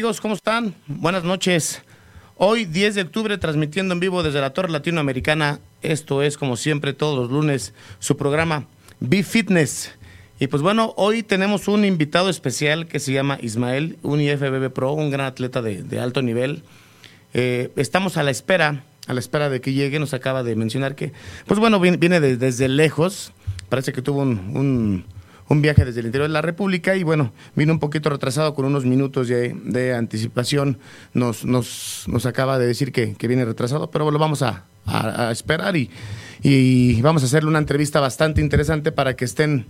Amigos, ¿cómo están? Buenas noches. Hoy 10 de octubre transmitiendo en vivo desde la Torre Latinoamericana. Esto es como siempre todos los lunes su programa Be Fitness. Y pues bueno, hoy tenemos un invitado especial que se llama Ismael, un IFBB Pro, un gran atleta de, alto nivel. Eh, estamos a la espera, a la espera de que llegue. Nos acaba de mencionar que, pues bueno, viene, desde lejos. Parece que tuvo un un viaje desde el interior de la República y bueno, vino un poquito retrasado con unos minutos de, anticipación. Nos, nos, nos, acaba de decir que, viene retrasado, pero lo vamos a, esperar y, y vamos a hacerle una entrevista bastante interesante para que estén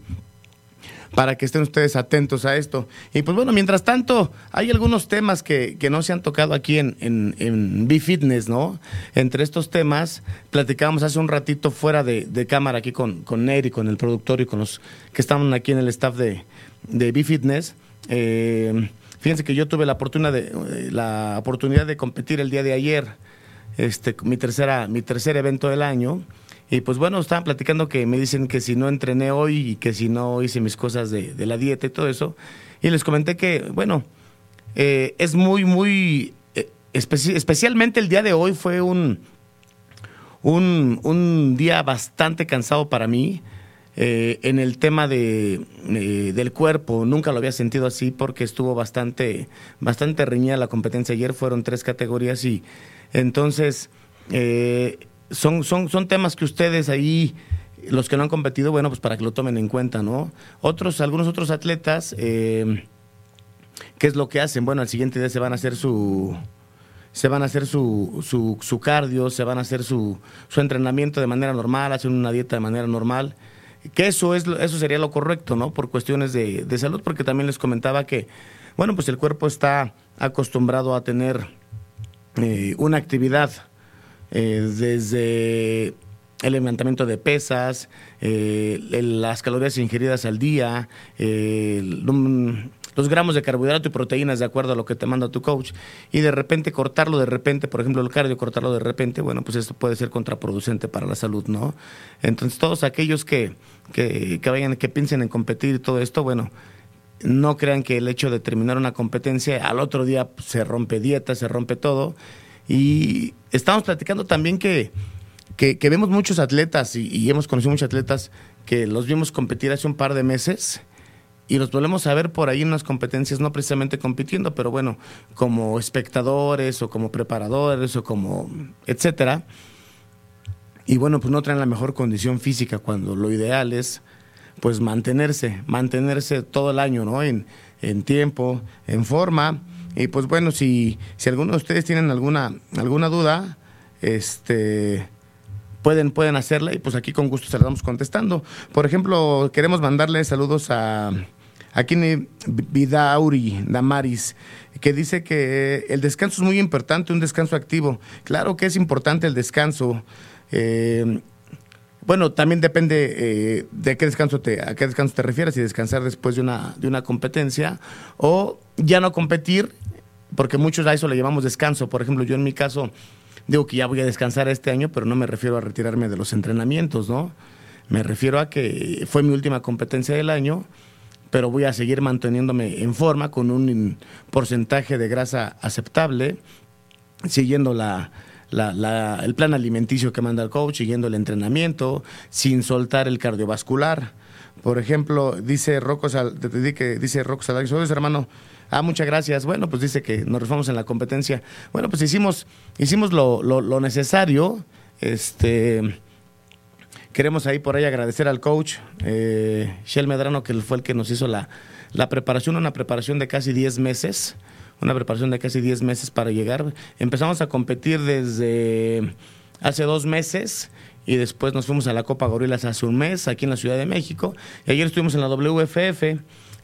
para que estén ustedes atentos a esto. Y pues bueno, mientras tanto, hay algunos temas que, no se han tocado aquí en, en, en B-Fitness, ¿no? Entre estos temas, platicábamos hace un ratito fuera de, cámara aquí con, con Neri, con el productor y con los que estaban aquí en el staff de, de B-Fitness. Eh, fíjense que yo tuve la oportunidad de, eh, la oportunidad de competir el día de ayer, este, mi, tercera, mi tercer evento del año. Y pues bueno, estaban platicando que me dicen que si no entrené hoy y que si no hice mis cosas de, la dieta y todo eso. Y les comenté que, bueno, eh, es muy, muy, eh, especialmente el día de hoy fue un, un, un día bastante cansado para mí. Eh, en el tema de, del cuerpo, nunca lo había sentido así porque estuvo bastante, bastante la competencia ayer, fueron tres categorías y entonces son, son, son temas que ustedes ahí, los que no han competido, bueno, pues para que lo tomen en cuenta, ¿no? Otros, algunos otros atletas, eh, ¿qué es lo que hacen? Bueno, al siguiente día se van a hacer su se van a hacer su, su, cardio, se van a hacer su, su entrenamiento de manera normal, hacen una dieta de manera normal, que eso es eso sería lo correcto, ¿no? Por cuestiones de, de salud, porque también les comentaba que, bueno, pues el cuerpo está acostumbrado a tener eh, una actividad eh, desde el levantamiento de pesas, eh, las calorías ingeridas al día, los gramos de carbohidrato y proteínas de acuerdo a lo que te manda tu coach, y de repente cortarlo de repente, por ejemplo, el cardio, cortarlo de repente, bueno, pues esto puede ser contraproducente para la salud, ¿no? Entonces, todos aquellos que, que, que vayan, que piensen en competir y todo esto, bueno, no crean que el hecho de terminar una competencia, al otro día se rompe dieta, se rompe todo, y estamos platicando también que, que, vemos muchos atletas y, hemos conocido muchos atletas que los vimos competir hace un par de meses y los volvemos a ver por ahí en unas competencias, no precisamente compitiendo, pero bueno, como espectadores o como preparadores o como etcétera. Y bueno, pues no traen la mejor condición física cuando lo ideal es pues mantenerse, mantenerse todo el año, ¿no? En, en tiempo, en forma y pues bueno, si, si alguno de ustedes tienen alguna, alguna duda, este pueden, pueden hacerla y pues aquí con gusto se la contestando. Por ejemplo, queremos mandarle saludos a aquí Vidauri Damaris, que dice que el descanso es muy importante, un descanso activo. Claro que es importante el descanso. Eh, bueno, también depende eh, de qué descanso te, a qué descanso te refieres, si descansar después de una, de una competencia o ya no competir, porque muchos a eso le llamamos descanso. Por ejemplo, yo en mi caso digo que ya voy a descansar este año, pero no me refiero a retirarme de los entrenamientos, ¿no? Me refiero a que fue mi última competencia del año, pero voy a seguir manteniéndome en forma con un porcentaje de grasa aceptable, siguiendo la, el plan alimenticio que manda el coach, siguiendo el entrenamiento, sin soltar el cardiovascular. Por ejemplo, dice Rocco, dice Rocco Salario, hermano, ah, muchas gracias. Bueno, pues dice que nos reformamos en la competencia. Bueno, pues hicimos, hicimos lo, lo, necesario. Este, Queremos ahí por ahí agradecer al coach eh, Shell Medrano, que fue el que nos hizo la, la preparación, una preparación de casi 10 meses, una preparación de casi 10 meses para llegar. Empezamos a competir desde hace dos meses y después nos fuimos a la Copa Gorilas hace un mes aquí en la Ciudad de México. Y ayer estuvimos en la WFF,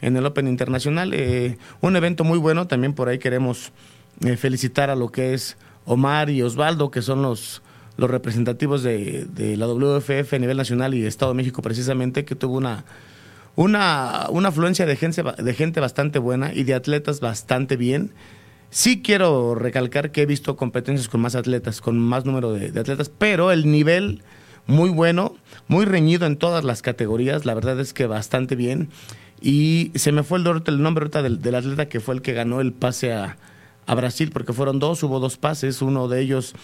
en el Open Internacional, eh, un evento muy bueno. También por ahí queremos eh, felicitar a lo que es Omar y Osvaldo, que son los, los representativos de, de la WFF a nivel nacional y Estado de México precisamente, que tuvo una una, una afluencia de gente, de gente bastante buena y de atletas bastante bien. Sí quiero recalcar que he visto competencias con más atletas, con más número de, atletas, pero el nivel muy bueno, muy reñido en todas las categorías, la verdad es que bastante bien. Y se me fue el, nombre ahorita del, atleta que fue el que ganó el pase a, Brasil, porque fueron dos, hubo dos pases, uno de ellos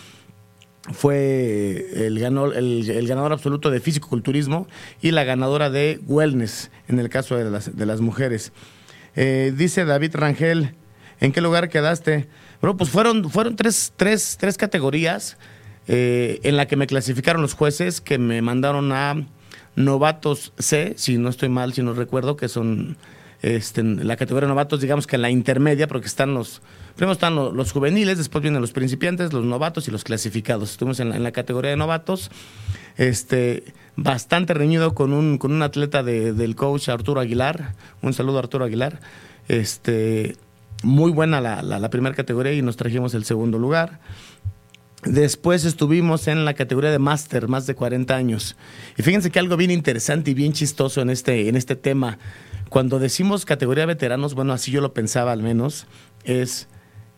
fue el, ganador absoluto de físico-culturismo y la ganadora de wellness, en el caso de las, de las mujeres. Eh, dice David Rangel, ¿en qué lugar quedaste? Bueno, pues fueron, fueron tres, tres, tres categorías eh, en la que me clasificaron los jueces que me mandaron a novatos C, si no estoy mal, si no recuerdo, que son este, la categoría de novatos, digamos que en la intermedia, porque están los, Primero están los, juveniles, después vienen los principiantes, los novatos y los clasificados. Estuvimos en la, categoría de novatos, este, bastante reñido con un, con un atleta del coach Arturo Aguilar. Un saludo a Arturo Aguilar. Este, muy buena la, la, primera categoría y nos trajimos el segundo lugar. Después estuvimos en la categoría de máster, más de 40 años. Y fíjense que algo bien interesante y bien chistoso en este, en este tema. Cuando decimos categoría veteranos, bueno, así yo lo pensaba al menos, es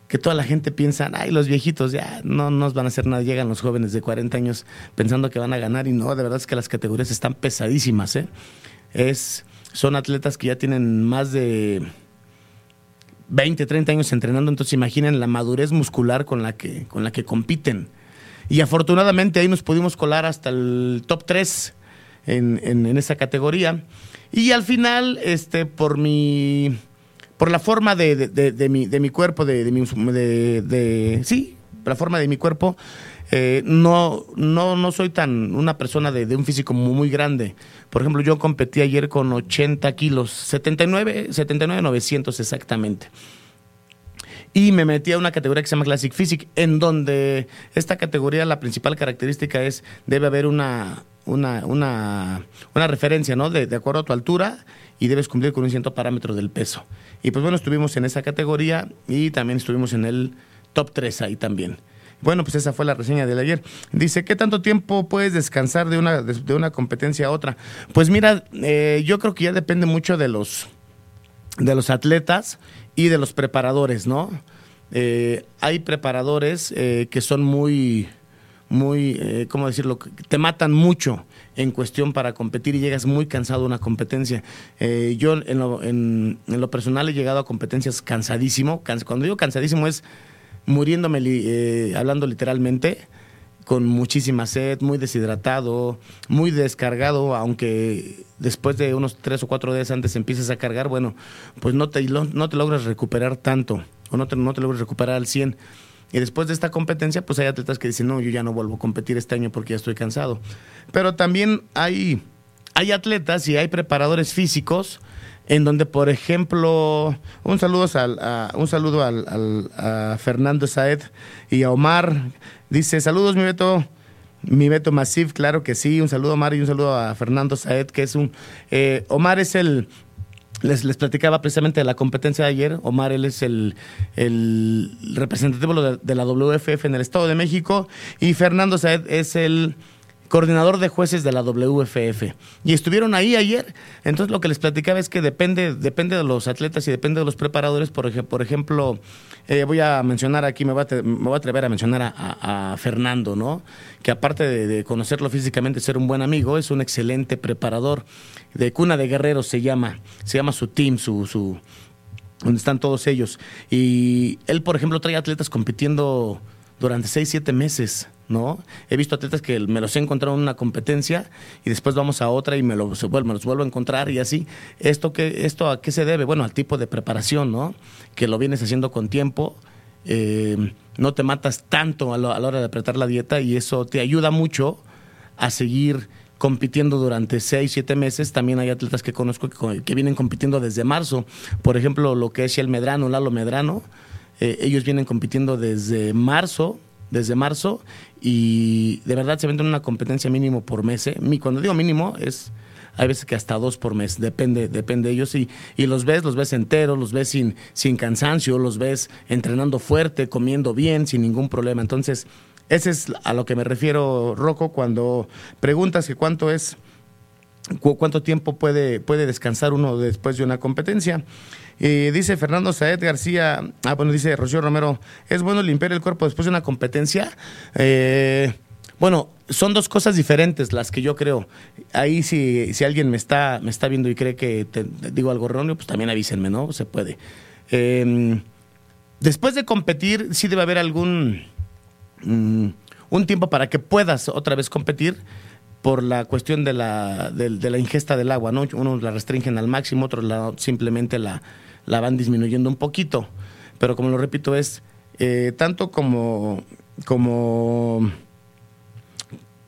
que toda la gente piensa, ay, los viejitos ya no nos van a hacer nada, llegan los jóvenes de 40 años pensando que van a ganar y no, de verdad es que las categorías están pesadísimas, ¿eh? Es, son atletas que ya tienen más de 20, 30 años entrenando, entonces imaginen la madurez muscular con la que, con la que compiten. Y afortunadamente ahí nos pudimos colar hasta el top 3 en, en, esa categoría. Y al final, este, por mi por la forma de, de, mi, de mi cuerpo, de, sí, la forma de mi cuerpo, eh, no, no, no soy tan una persona de, un físico muy, grande. Por ejemplo, yo competí ayer con 80 kilos, 79, 79, 900 exactamente. Y me metí a una categoría que se llama Classic Physique, en donde esta categoría, la principal característica es, debe haber una, una, una, una referencia, ¿no? De, de acuerdo a tu altura y debes cumplir con un cierto parámetro del peso. Y pues bueno, estuvimos en esa categoría y también estuvimos en el top 3 ahí también. Bueno, pues esa fue la reseña del ayer. Dice, ¿qué tanto tiempo puedes descansar de una, de, una competencia a otra? Pues mira, eh, yo creo que ya depende mucho de los, de los atletas y de los preparadores, ¿no? Eh, hay preparadores eh, que son muy, muy, ¿cómo decirlo? Te matan mucho en cuestión para competir y llegas muy cansado a una competencia. Eh, yo en lo, en, lo, personal he llegado a competencias cansadísimo. cuando digo cansadísimo es muriéndome, eh, hablando literalmente, con muchísima sed, muy deshidratado, muy descargado, aunque después de unos tres o cuatro días antes empieces a cargar, bueno, pues no te, no te logras recuperar tanto o no te, no te logras recuperar al 100. Y después de esta competencia, pues hay atletas que dicen, no, yo ya no vuelvo a competir este año porque ya estoy cansado. Pero también hay, hay atletas y hay preparadores físicos en donde, por ejemplo, un saludo, al, a, un saludo al, a Fernando Saed y a Omar. Dice, saludos, mi Beto. Mi Beto Masif, claro que sí. Un saludo Omar y un saludo a Fernando Saed, que es un... Eh, Omar es el les, les platicaba precisamente de la competencia de ayer. Omar, él es el, el representativo de, de, la WFF en el Estado de México y Fernando Saed es el coordinador de jueces de la WFF. Y estuvieron ahí ayer. Entonces lo que les platicaba es que depende, depende de los atletas y depende de los preparadores. Por, por ejemplo, eh, voy a mencionar aquí, me voy a, me voy a atrever a mencionar a, Fernando, ¿no? Que aparte de, conocerlo físicamente, ser un buen amigo, es un excelente preparador. De cuna de guerreros se llama, se llama su team, su, su donde están todos ellos. Y él, por ejemplo, trae atletas compitiendo durante seis, siete meses. ¿no? He visto atletas que me los he encontrado en una competencia y después vamos a otra y me los, me los vuelvo a encontrar y así. ¿Esto, qué, ¿Esto a qué se debe? Bueno, al tipo de preparación, ¿no? Que lo vienes haciendo con tiempo, eh, no te matas tanto a, la hora de apretar la dieta y eso te ayuda mucho a seguir compitiendo durante seis, siete meses. También hay atletas que conozco que, vienen compitiendo desde marzo. Por ejemplo, lo que es el Medrano, Lalo Medrano, eh, ellos vienen compitiendo desde marzo, desde marzo, y de verdad se venden una competencia mínimo por mes. ¿eh? Cuando digo mínimo es hay veces que hasta dos por mes, depende, depende de ellos. Y, y los ves, los ves enteros, los ves sin, sin cansancio, los ves entrenando fuerte, comiendo bien, sin ningún problema. Entonces, ese es a lo que me refiero, Rocco, cuando preguntas que cuánto es, cuánto tiempo puede, puede descansar uno después de una competencia. Eh, dice Fernando Saed García, ah, bueno, dice Rocío Romero, ¿es bueno limpiar el cuerpo después de una competencia? Eh, bueno, son dos cosas diferentes las que yo creo. Ahí si, si alguien me está, me está viendo y cree que digo algo erróneo, pues también avísenme, ¿no? Se puede. Em, después de competir, sí debe haber algún mm, un tiempo para que puedas otra vez competir por la cuestión de la, de, la ingesta del agua, ¿no? Unos la restringen al máximo, otros la, simplemente la, la van disminuyendo un poquito. Pero como lo repito, es eh, tanto como, como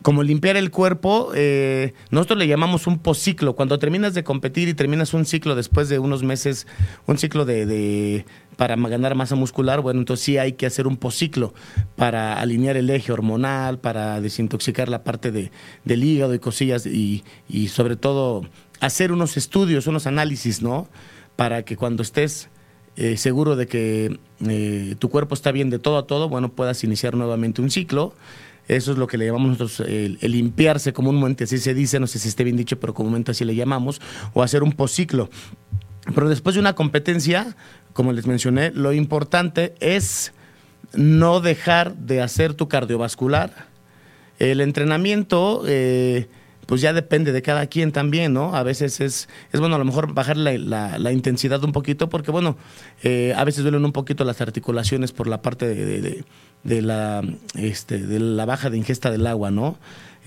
como limpiar el cuerpo, eh, nosotros le llamamos un posciclo. Cuando terminas de competir y terminas un ciclo después de unos meses, un ciclo de, para ganar masa muscular, bueno, entonces sí hay que hacer un posciclo para alinear el eje hormonal, para desintoxicar la parte de, del hígado y cosillas y, y sobre todo hacer unos estudios, unos análisis, ¿no? Para que cuando estés eh, seguro de que eh, tu cuerpo está bien de todo a todo, bueno, puedas iniciar nuevamente un ciclo eso es lo que le llamamos nosotros el, limpiarse comúnmente, así se dice, no sé si esté bien dicho, pero comúnmente así le llamamos, o hacer un posciclo. Pero después de una competencia, como les mencioné, lo importante es no dejar de hacer tu cardiovascular. El entrenamiento, eh, pues ya depende de cada quien también, ¿no? A veces es, es bueno a lo mejor bajar la, intensidad un poquito, porque bueno, eh, a veces duelen un poquito las articulaciones por la parte de de la, este, de la baja de ingesta del agua, ¿no?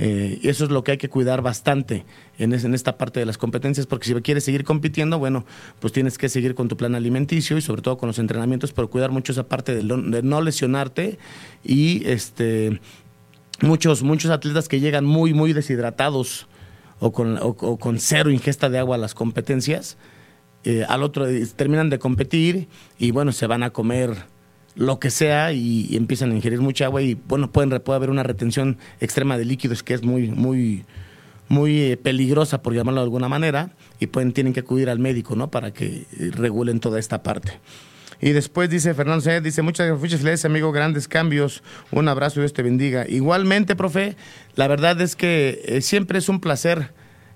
Eh, y eso es lo que hay que cuidar bastante en, en esta parte de las competencias, porque si quieres seguir compitiendo, bueno, pues tienes que seguir con tu plan alimenticio y sobre todo con los entrenamientos, pero cuidar mucho esa parte de, no lesionarte y este muchos, muchos atletas que llegan muy, muy deshidratados o con, con cero ingesta de agua a las competencias, eh, al otro terminan de competir y bueno, se van a comer lo que sea y, empiezan a ingerir mucha agua y bueno, pueden, puede haber una retención extrema de líquidos que es muy, muy, muy eh, peligrosa, por llamarlo de alguna manera, y pueden, tienen que acudir al médico, ¿no? Para que eh, regulen toda esta parte. Y después dice Fernando C. dice, muchas, muchas felicidades, amigo, grandes cambios, un abrazo y Dios te bendiga. Igualmente, profe, la verdad es que eh, siempre es un placer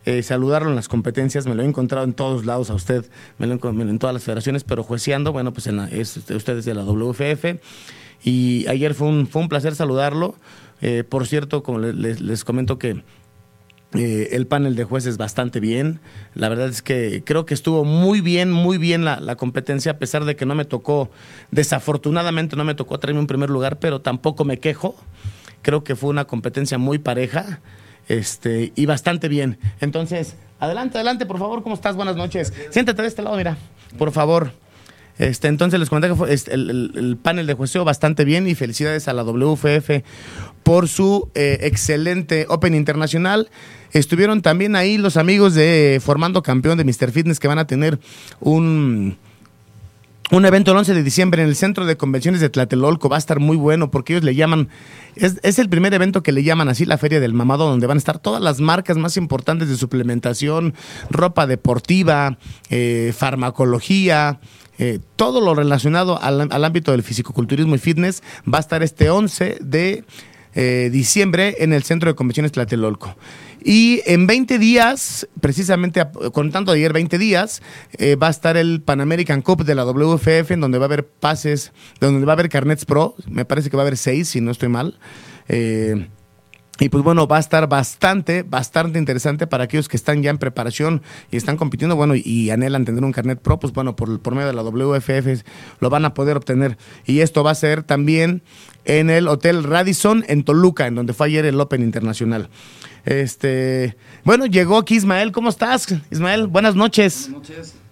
eh, saludarlo en las competencias, me lo he encontrado en todos lados a usted, me lo en todas las federaciones, pero jueceando, bueno, pues en es, usted es de la WFF. Y ayer fue un, fue un placer saludarlo. Eh, por cierto, como les, les comento que eh, el panel de jueces bastante bien. La verdad es que creo que estuvo muy bien, muy bien la, la, competencia, a pesar de que no me tocó, desafortunadamente no me tocó traerme un primer lugar, pero tampoco me quejo. Creo que fue una competencia muy pareja este, y bastante bien. Entonces, adelante, adelante, por favor, ¿cómo estás? Buenas noches. Siéntate de este lado, mira, por favor. Este, entonces les comenté que fue este, el, panel de juecio bastante bien y felicidades a la WFF por su eh, excelente Open Internacional. Estuvieron también ahí los amigos de Formando Campeón de Mr. Fitness que van a tener un un evento el 11 de diciembre en el Centro de Convenciones de Tlatelolco. Va a estar muy bueno porque ellos le llaman, es, el primer evento que le llaman así la Feria del Mamado, donde van a estar todas las marcas más importantes de suplementación, ropa deportiva, eh, farmacología, eh, todo lo relacionado al, ámbito del fisicoculturismo y fitness va a estar este 11 de eh, diciembre en el Centro de Convenciones Tlatelolco. Y en 20 días, precisamente contando ayer 20 días, eh, va a estar el Pan American Cup de la WFF, en donde va a haber pases, donde va a haber carnets pro, me parece que va a haber seis, si no estoy mal. Eh, y pues bueno, va a estar bastante, bastante interesante para aquellos que están ya en preparación y están compitiendo, bueno, y anhelan tener un carnet pro, pues bueno, por, por medio de la WFF lo van a poder obtener. Y esto va a ser también en el Hotel Radisson en Toluca, en donde fue ayer el Open Internacional. Este, bueno, llegó aquí Ismael, ¿cómo estás? Ismael, buenas noches. Buenas noches.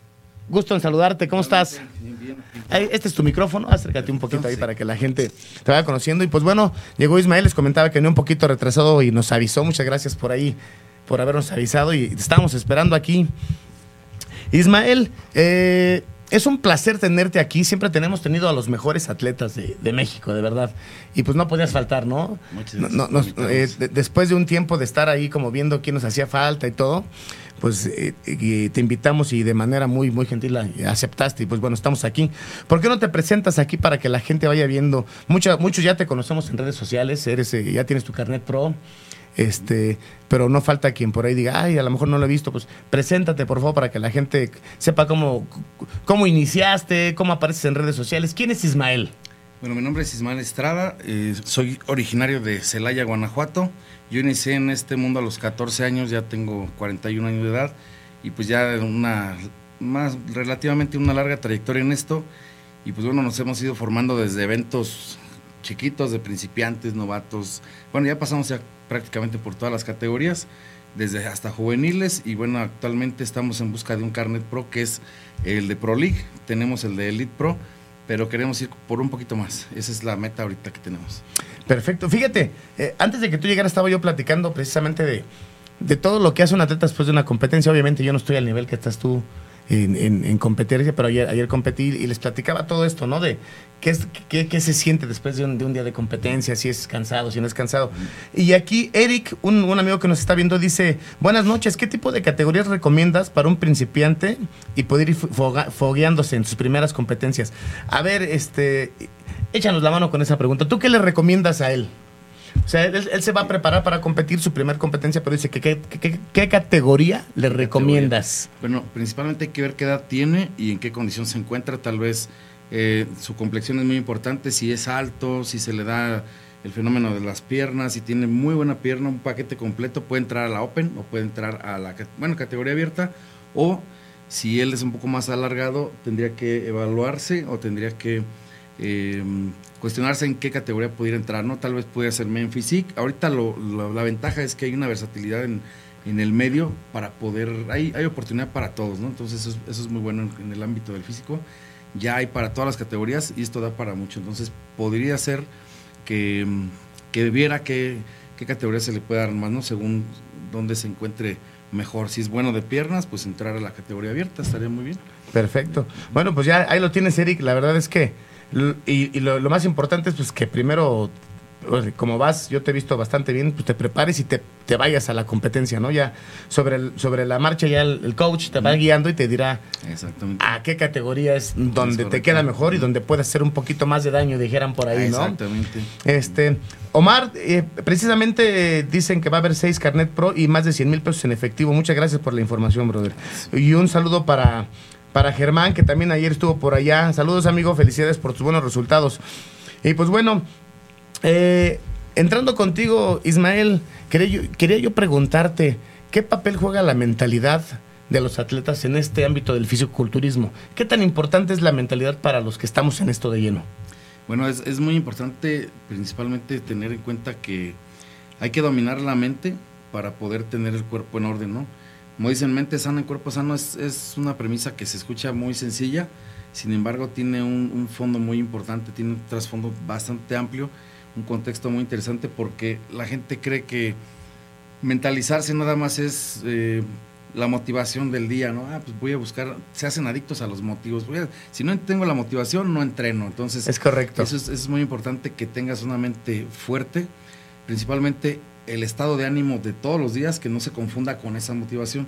Gusto en saludarte, ¿cómo estás? Bien, bien. Este es tu micrófono, acércate un poquito ahí para que la gente te vaya conociendo. Y pues bueno, llegó Ismael, les comentaba que venía un poquito retrasado y nos avisó. Muchas gracias por ahí por habernos avisado y estamos esperando aquí. Ismael, eh, es un placer tenerte aquí. Siempre tenemos tenido a los mejores atletas de, México, de verdad. Y pues no podías faltar, ¿no? Muchas gracias. Eh, después de un tiempo de estar ahí como viendo quién nos hacía falta y todo, pues eh, te invitamos y de manera muy, muy gentil aceptaste. Y pues bueno, estamos aquí. ¿Por qué no te presentas aquí para que la gente vaya viendo? muchos ya te conocemos en redes sociales, eres, eh, ya tienes tu carnet pro. Este, pero no falta quien por ahí diga, ay, a lo mejor no lo he visto, pues preséntate por favor para que la gente sepa cómo, cómo iniciaste, cómo apareces en redes sociales. ¿Quién es Ismael? Bueno, mi nombre es Ismael Estrada, eh, soy originario de Celaya, Guanajuato. Yo inicié en este mundo a los 14 años, ya tengo 41 años de edad y pues ya una más relativamente una larga trayectoria en esto y pues bueno, nos hemos ido formando desde eventos chiquitos de principiantes, novatos. Bueno, ya pasamos ya prácticamente por todas las categorías, desde hasta juveniles y bueno, actualmente estamos en busca de un carnet pro que es el de Pro League, tenemos el de Elite Pro, pero queremos ir por un poquito más. Esa es la meta ahorita que tenemos. Perfecto. Fíjate, eh, antes de que tú llegaras estaba yo platicando precisamente de, de todo lo que hace un atleta después de una competencia. Obviamente yo no estoy al nivel que estás tú en, competencia, pero ayer, ayer competí y les platicaba todo esto, ¿no? De qué, es, qué, se siente después de un, día de competencia, si es cansado, si no es cansado. Y aquí Eric, un, un, amigo que nos está viendo, dice, buenas noches, ¿qué tipo de categorías recomiendas para un principiante y poder ir fogueándose en sus primeras competencias? A ver, este, échanos la mano con esa pregunta. ¿Tú qué le recomiendas a él? O sea, él, se va a preparar para competir su primera competencia, pero dice, ¿qué, categoría le recomiendas? Bueno, principalmente hay que ver qué edad tiene y en qué condición se encuentra. Tal vez eh, su complexión es muy importante, si es alto, si se le da el fenómeno de las piernas, si tiene muy buena pierna, un paquete completo, puede entrar a la Open o puede entrar a la bueno, categoría abierta o si él es un poco más alargado, tendría que evaluarse o tendría que eh, cuestionarse en qué categoría pudiera entrar, ¿no? Tal vez pudiera ser men physique. Ahorita la ventaja es que hay una versatilidad en, el medio para poder, hay, hay oportunidad para todos, ¿no? Entonces eso, es muy bueno en, el ámbito del físico. Ya hay para todas las categorías y esto da para mucho. Entonces podría ser que, que viera qué, qué categoría se le puede dar más, ¿no? Según dónde se encuentre mejor. Si es bueno de piernas, pues entrar a la categoría abierta estaría muy bien. Perfecto. Bueno, pues ya ahí lo tienes, Eric. La verdad es que y, lo, más importante es pues que primero, como vas, yo te he visto bastante bien, pues te prepares y te, vayas a la competencia, ¿no? Ya sobre, el, sobre la marcha ya el, coach te va guiando y te dirá a qué categoría es donde te queda mejor y donde puedes hacer un poquito más de daño, dijeran por ahí, ¿no? Exactamente. Este, Omar, eh, precisamente dicen que va a haber seis Carnet Pro y más de 100 mil pesos en efectivo. Muchas gracias por la información, brother. Y un saludo para para Germán, que también ayer estuvo por allá. Saludos, amigo, felicidades por tus buenos resultados. Y pues bueno, eh, entrando contigo, Ismael, quería yo, preguntarte, ¿qué papel juega la mentalidad de los atletas en este ámbito del fisiculturismo? ¿Qué tan importante es la mentalidad para los que estamos en esto de lleno? Bueno, es muy importante principalmente tener en cuenta que hay que dominar la mente para poder tener el cuerpo en orden, ¿no? Como dicen, mente sana en cuerpo sano es, una premisa que se escucha muy sencilla, sin embargo tiene un, fondo muy importante, tiene un trasfondo bastante amplio, un contexto muy interesante porque la gente cree que mentalizarse nada más es eh, la motivación del día, ¿no? Ah, pues voy a buscar, se hacen adictos a los motivos. si no tengo la motivación, no entreno. Entonces, es correcto. Eso es, es muy importante que tengas una mente fuerte, principalmente el estado de ánimo de todos los días, que no se confunda con esa motivación.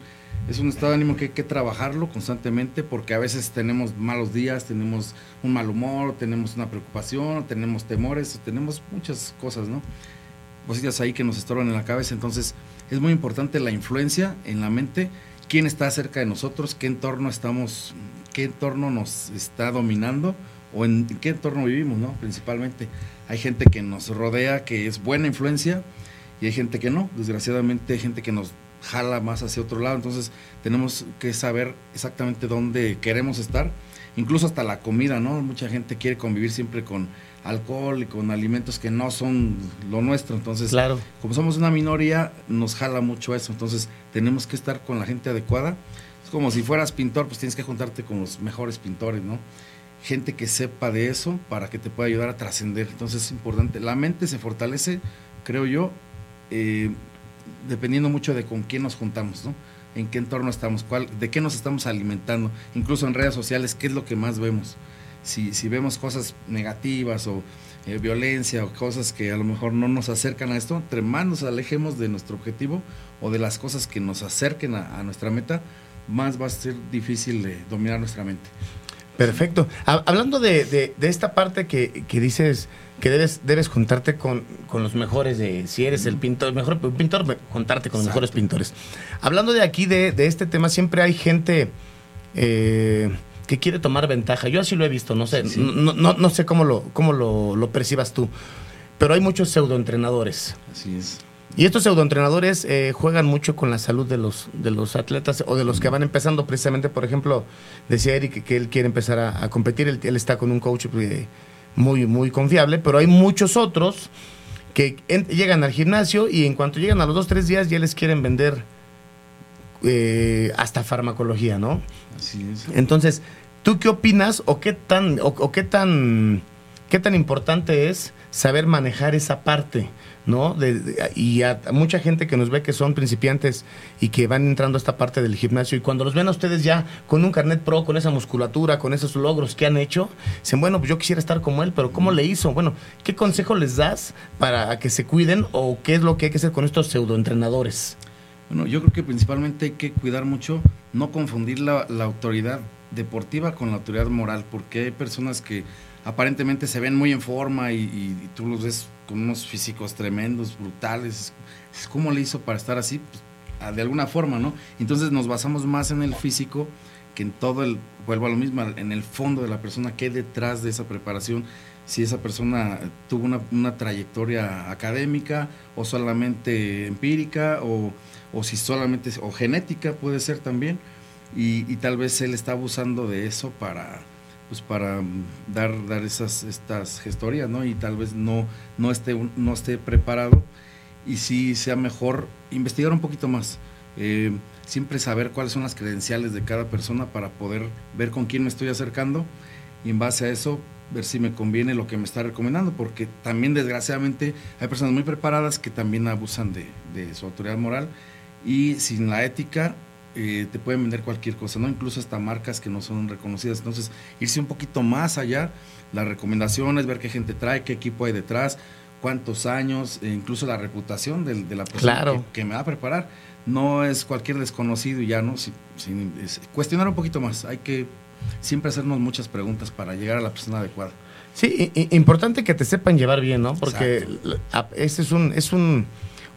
Es un estado de ánimo que hay que trabajarlo constantemente porque a veces tenemos malos días, tenemos un mal humor, tenemos una preocupación, tenemos temores, tenemos muchas cosas, ¿no? Cositas ahí que nos estorban en la cabeza. Entonces, es muy importante la influencia en la mente, quién está cerca de nosotros, qué entorno estamos, qué entorno nos está dominando o en qué entorno vivimos, ¿no? Principalmente. Hay gente que nos rodea que es buena influencia y hay gente que no, desgraciadamente hay gente que nos jala más hacia otro lado, entonces tenemos que saber exactamente dónde queremos estar, incluso hasta la comida, ¿no? Mucha gente quiere convivir siempre con alcohol y con alimentos que no son lo nuestro, entonces claro. como somos una minoría nos jala mucho eso, entonces tenemos que estar con la gente adecuada, es como si fueras pintor, pues tienes que juntarte con los mejores pintores, ¿no? Gente que sepa de eso para que te pueda ayudar a trascender, entonces es importante, la mente se fortalece, creo yo, eh, dependiendo mucho de con quién nos juntamos, ¿no? En qué entorno estamos, cuál, de qué nos estamos alimentando, incluso en redes sociales, qué es lo que más vemos. Si, si vemos cosas negativas o eh, violencia o cosas que a lo mejor no nos acercan a esto, entre más nos alejemos de nuestro objetivo o de las cosas que nos acerquen a, nuestra meta, más va a ser difícil de dominar nuestra mente. Perfecto. Hablando de, de, esta parte que, que, dices que debes, debes juntarte con, con, los mejores, de si eres el pintor, el mejor pintor, juntarte con los mejores pintores. Hablando de aquí, de, de este tema, siempre hay gente eh, que quiere tomar ventaja. Yo así lo he visto, no sé, No, no, no, sé cómo, lo, cómo lo, lo percibas tú, pero hay muchos pseudoentrenadores. Así es y estos pseudoentrenadores eh, juegan mucho con la salud de los, de los atletas o de los que van empezando. Precisamente, por ejemplo, decía Eric que, él quiere empezar a, competir. Él, está con un coach eh, muy, muy confiable, pero hay muchos otros que llegan al gimnasio y en cuanto llegan a los dos, tres días ya les quieren vender eh, hasta farmacología, ¿no? Así es. Entonces, ¿tú qué opinas o qué tan, o qué tan, qué tan importante es saber manejar esa parte? ¿No? y a, mucha gente que nos ve que son principiantes y que van entrando a esta parte del gimnasio y cuando los ven a ustedes ya con un carnet pro, con esa musculatura, con esos logros que han hecho, dicen, bueno, pues yo quisiera estar como él, pero ¿cómo le hizo? Bueno, ¿qué consejo les das para que se cuiden o qué es lo que hay que hacer con estos pseudoentrenadores? Bueno, yo creo que principalmente hay que cuidar mucho, no confundir la, la autoridad deportiva con la autoridad moral, porque hay personas que aparentemente se ven muy en forma y, tú los ves con unos físicos tremendos, brutales. ¿Cómo le hizo para estar así? Pues, ah, de alguna forma, ¿no? Entonces nos basamos más en el físico que en todo el, vuelvo a lo mismo, en el fondo de la persona, qué detrás de esa preparación, si esa persona tuvo una, trayectoria académica o solamente empírica o, o, si solamente, o genética puede ser también, y, y tal vez él está abusando de eso para pues para mm, dar, dar esas estas gestorías, ¿no? Y tal vez no, no, esté, no esté preparado y sí sea mejor investigar un poquito más. Eh, siempre saber cuáles son las credenciales de cada persona para poder ver con quién me estoy acercando y en base a eso ver si me conviene lo que me está recomendando, porque también desgraciadamente hay personas muy preparadas que también abusan de, de su autoridad moral y sin la ética eh, te pueden vender cualquier cosa, ¿no? Incluso hasta marcas que no son reconocidas. Entonces, irse un poquito más allá, las recomendaciones, ver qué gente trae, qué equipo hay detrás, cuántos años, e incluso la reputación de, la persona que, me va a preparar. No es cualquier desconocido y ya, ¿no? Cuestionar un poquito más. Hay que siempre hacernos muchas preguntas para llegar a la persona adecuada. Sí, importante que te sepan llevar bien, ¿no? Porque este es un, es un,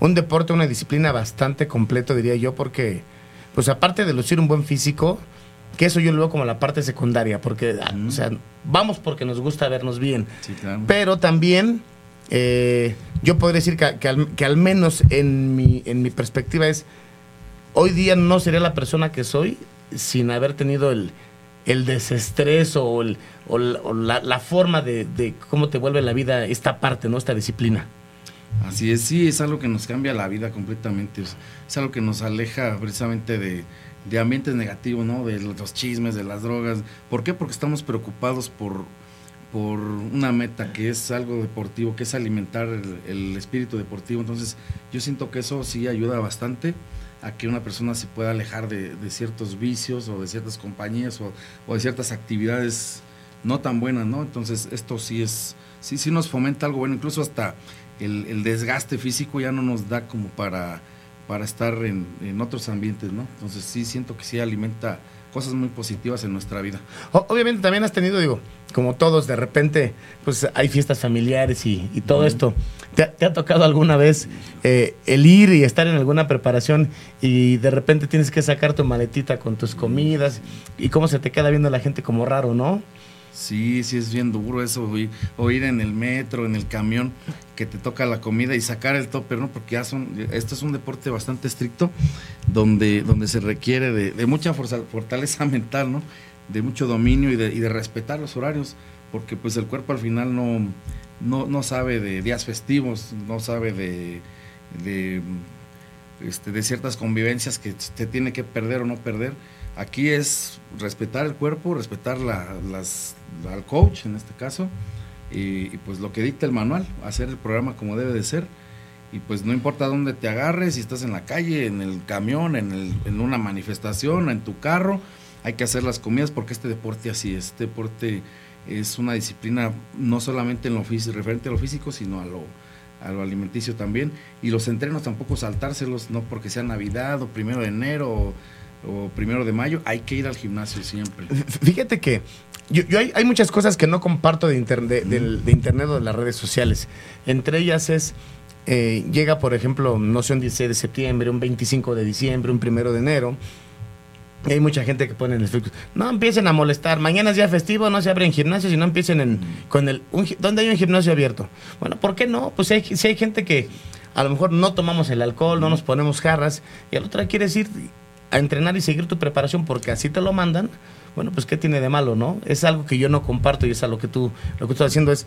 un deporte, una disciplina bastante completo, diría yo, porque pues aparte de lucir un buen físico, que eso yo lo veo como la parte secundaria, porque, ah, o sea, vamos porque nos gusta vernos bien. Pero también, eh, yo podría decir que, al, menos en mi, en mi perspectiva es, hoy día no sería la persona que soy sin haber tenido el, el desestrés o, el, o, la, forma de, de, cómo te vuelve la vida esta parte, ¿no? Esta disciplina. Así es, sí, es algo que nos cambia la vida completamente. Es, algo que nos aleja precisamente de, ambientes negativos, ¿no? De los chismes, de las drogas. ¿Por qué? Porque estamos preocupados por, por una meta que es algo deportivo, que es alimentar el, espíritu deportivo. Entonces, yo siento que eso sí ayuda bastante a que una persona se pueda alejar de, ciertos vicios o de ciertas compañías o, o, de ciertas actividades no tan buenas, ¿no? Entonces, esto sí es, sí, sí nos fomenta algo bueno, incluso hasta el, desgaste físico ya no nos da como para, para estar en, otros ambientes, ¿no? Entonces sí siento que sí alimenta cosas muy positivas en nuestra vida. obviamente también has tenido, digo, como todos, de repente, pues hay fiestas familiares y, todo esto. ¿Te, ha tocado alguna vez eh, el ir y estar en alguna preparación y de repente tienes que sacar tu maletita con tus comidas y cómo se te queda viendo la gente como raro, ¿no? Sí, sí es bien duro eso, o ir en el metro, en el camión, que te toca la comida y sacar el topper, ¿no? Porque ya son, esto es un deporte bastante estricto, donde, donde se requiere de, mucha fortaleza mental, ¿no? De mucho dominio y de, y de, respetar los horarios, porque pues el cuerpo al final no, no, sabe de días festivos, no sabe de, de, este, de ciertas convivencias que te tiene que perder o no perder Aquí es respetar el cuerpo, respetar al coach en este caso, y, pues lo que dicta el manual, hacer el programa como debe de ser y pues no importa dónde te agarres, si estás en la calle, en el camión, en, una manifestación, en tu carro, hay que hacer las comidas porque este deporte así es, este deporte es una disciplina no solamente en lo físico, referente a lo físico, sino a lo, alimenticio también. Y los entrenos tampoco saltárselos, no porque sea Navidad o primero de enero o primero de mayo, hay que ir al gimnasio siempre. Fíjate que yo, yo hay, hay, muchas cosas que no comparto de, inter, de, de, de, internet o de las redes sociales. Entre ellas es, eh, llega por ejemplo, no sé, un 16 de septiembre, un 25 de diciembre, un primero de enero. Y hay mucha gente que pone en el Facebook, no empiecen a molestar, mañana es día festivo, no se abren gimnasios y no empiecen en, con el... Un, ¿Dónde hay un gimnasio abierto? Bueno, ¿por qué no? Pues si hay, si hay gente que a lo mejor no tomamos el alcohol, no nos ponemos jarras, y al otro día quieres ir a entrenar y seguir tu preparación porque así te lo mandan, bueno, pues ¿qué tiene de malo, no? Es algo que yo no comparto y es a lo que tú, lo que estás haciendo es,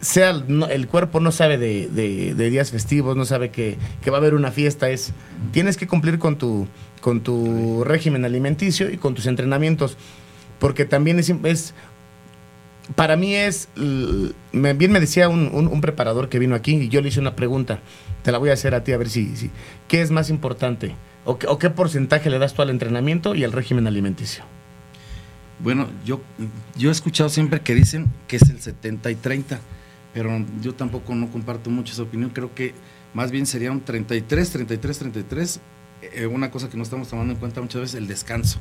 sea no, el cuerpo no sabe de, de, de, días festivos, no sabe que, que, va a haber una fiesta, es, tienes que cumplir con tu, con tu régimen alimenticio y con tus entrenamientos, porque también es, es para mí es, bien me decía un, un, un, preparador que vino aquí y yo le hice una pregunta, te la voy a hacer a ti a ver si, si ¿qué es más importante? ¿O qué, ¿O qué porcentaje le das tú al entrenamiento y al régimen alimenticio? Bueno, yo, yo he escuchado siempre que dicen que es el 70 y 30, pero yo tampoco no comparto mucho esa opinión. Creo que más bien sería un 33, 33, 33. Eh, una cosa que no estamos tomando en cuenta muchas veces, el descanso.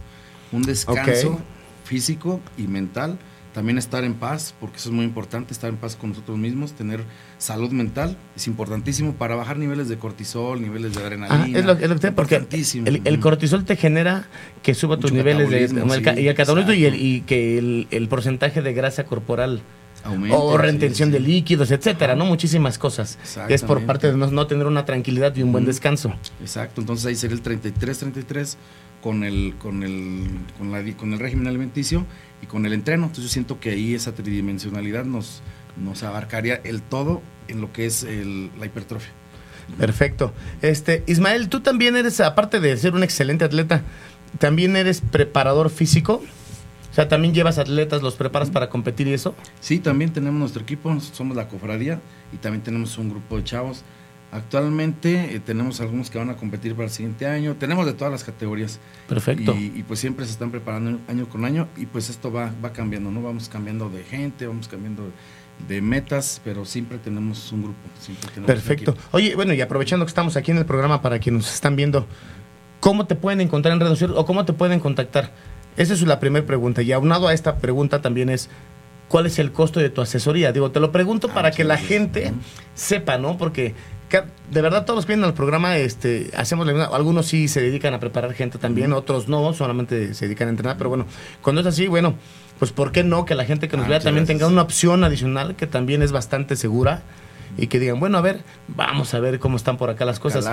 Un descanso okay. físico y mental. También estar en paz, porque eso es muy importante, estar en paz con nosotros mismos, tener salud mental, es importantísimo para bajar niveles de cortisol, niveles de adrenalina. Ah, es lo, es lo que te, porque el, el, cortisol te genera que suba tus niveles de... Sí, y el catabolismo y, el, y, que el, el, porcentaje de grasa corporal Aumenta, o retención sí, sí. de líquidos, etcétera, ¿no? Muchísimas cosas. Es por parte de no, no, tener una tranquilidad y un buen descanso. Exacto, entonces ahí sería el 33-33 con el, con, el, con, la, con el régimen alimenticio y con el entreno. Entonces yo siento que ahí esa tridimensionalidad nos, nos abarcaría el todo en lo que es el, la hipertrofia. Perfecto. Este, Ismael, tú también eres, aparte de ser un excelente atleta, también eres preparador físico. O sea, ¿también llevas atletas, los preparas para competir y eso? Sí, también tenemos nuestro equipo, somos la cofradía y también tenemos un grupo de chavos. Actualmente eh, tenemos algunos que van a competir para el siguiente año, tenemos de todas las categorías. Perfecto. Y, y, pues siempre se están preparando año con año y pues esto va, va cambiando, ¿no? Vamos cambiando de gente, vamos cambiando de, metas, pero siempre tenemos un grupo. Tenemos Perfecto. Oye, bueno, y aprovechando que estamos aquí en el programa para quienes nos están viendo, ¿cómo te pueden encontrar en redes sociales o cómo te pueden contactar? Esa es la primera pregunta. Y aunado a esta pregunta también es, ¿cuál es el costo de tu asesoría? Digo, te lo pregunto ah, para que la gente sepa, ¿no? Porque de verdad todos los que vienen al programa este, hacemos algunos sí se dedican a preparar gente también, otros no, solamente se dedican a entrenar, pero bueno, cuando es así, bueno, pues ¿por qué no que la gente que nos ah, vea también gracias. tenga una opción adicional que también es bastante segura? y que digan, bueno, a ver, vamos a ver cómo están por acá las cosas.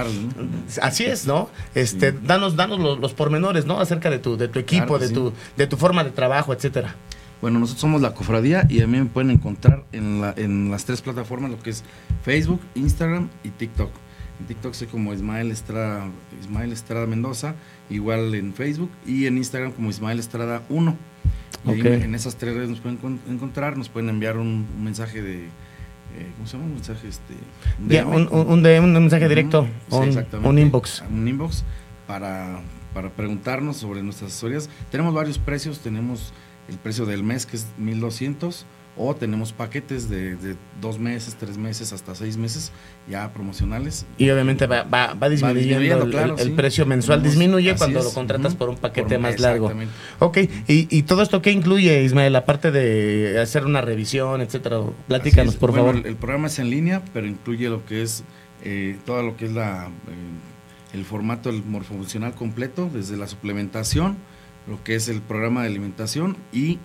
Así es, ¿no? Este, danos, danos los, los, pormenores, ¿no? Acerca de tu, de tu equipo, claro, de sí. tu, de tu forma de trabajo, etcétera. Bueno, nosotros somos la cofradía y a mí me pueden encontrar en, la, en las tres plataformas, lo que es Facebook, Instagram y TikTok. En TikTok soy como Ismael Estrada, Ismael Estrada Mendoza, igual en Facebook y en Instagram como Ismael Estrada 1. Okay. en esas tres redes nos pueden encontrar, nos pueden enviar un, un mensaje de, eh, ¿cómo se llama? Un mensaje, este, un, yeah, un, un, de, un, mensaje directo, sí, un, inbox. Un inbox para, para preguntarnos sobre nuestras asesorías. Tenemos varios precios, tenemos el precio del mes que es 1200 o tenemos paquetes de, de, dos meses, tres meses, hasta seis meses ya promocionales. Y obviamente va, va, va disminuyendo, va disminuyendo el, claro, el, sí. precio mensual, tenemos, disminuye cuando es. lo contratas por un paquete por, más largo. Ok, ¿Y, ¿Y, todo esto qué incluye, Ismael? Aparte de hacer una revisión, etcétera, platícanos, por bueno, favor. El, el, programa es en línea, pero incluye lo que es eh, todo lo que es la eh, el formato el morfofuncional completo, desde la suplementación, lo que es el programa de alimentación y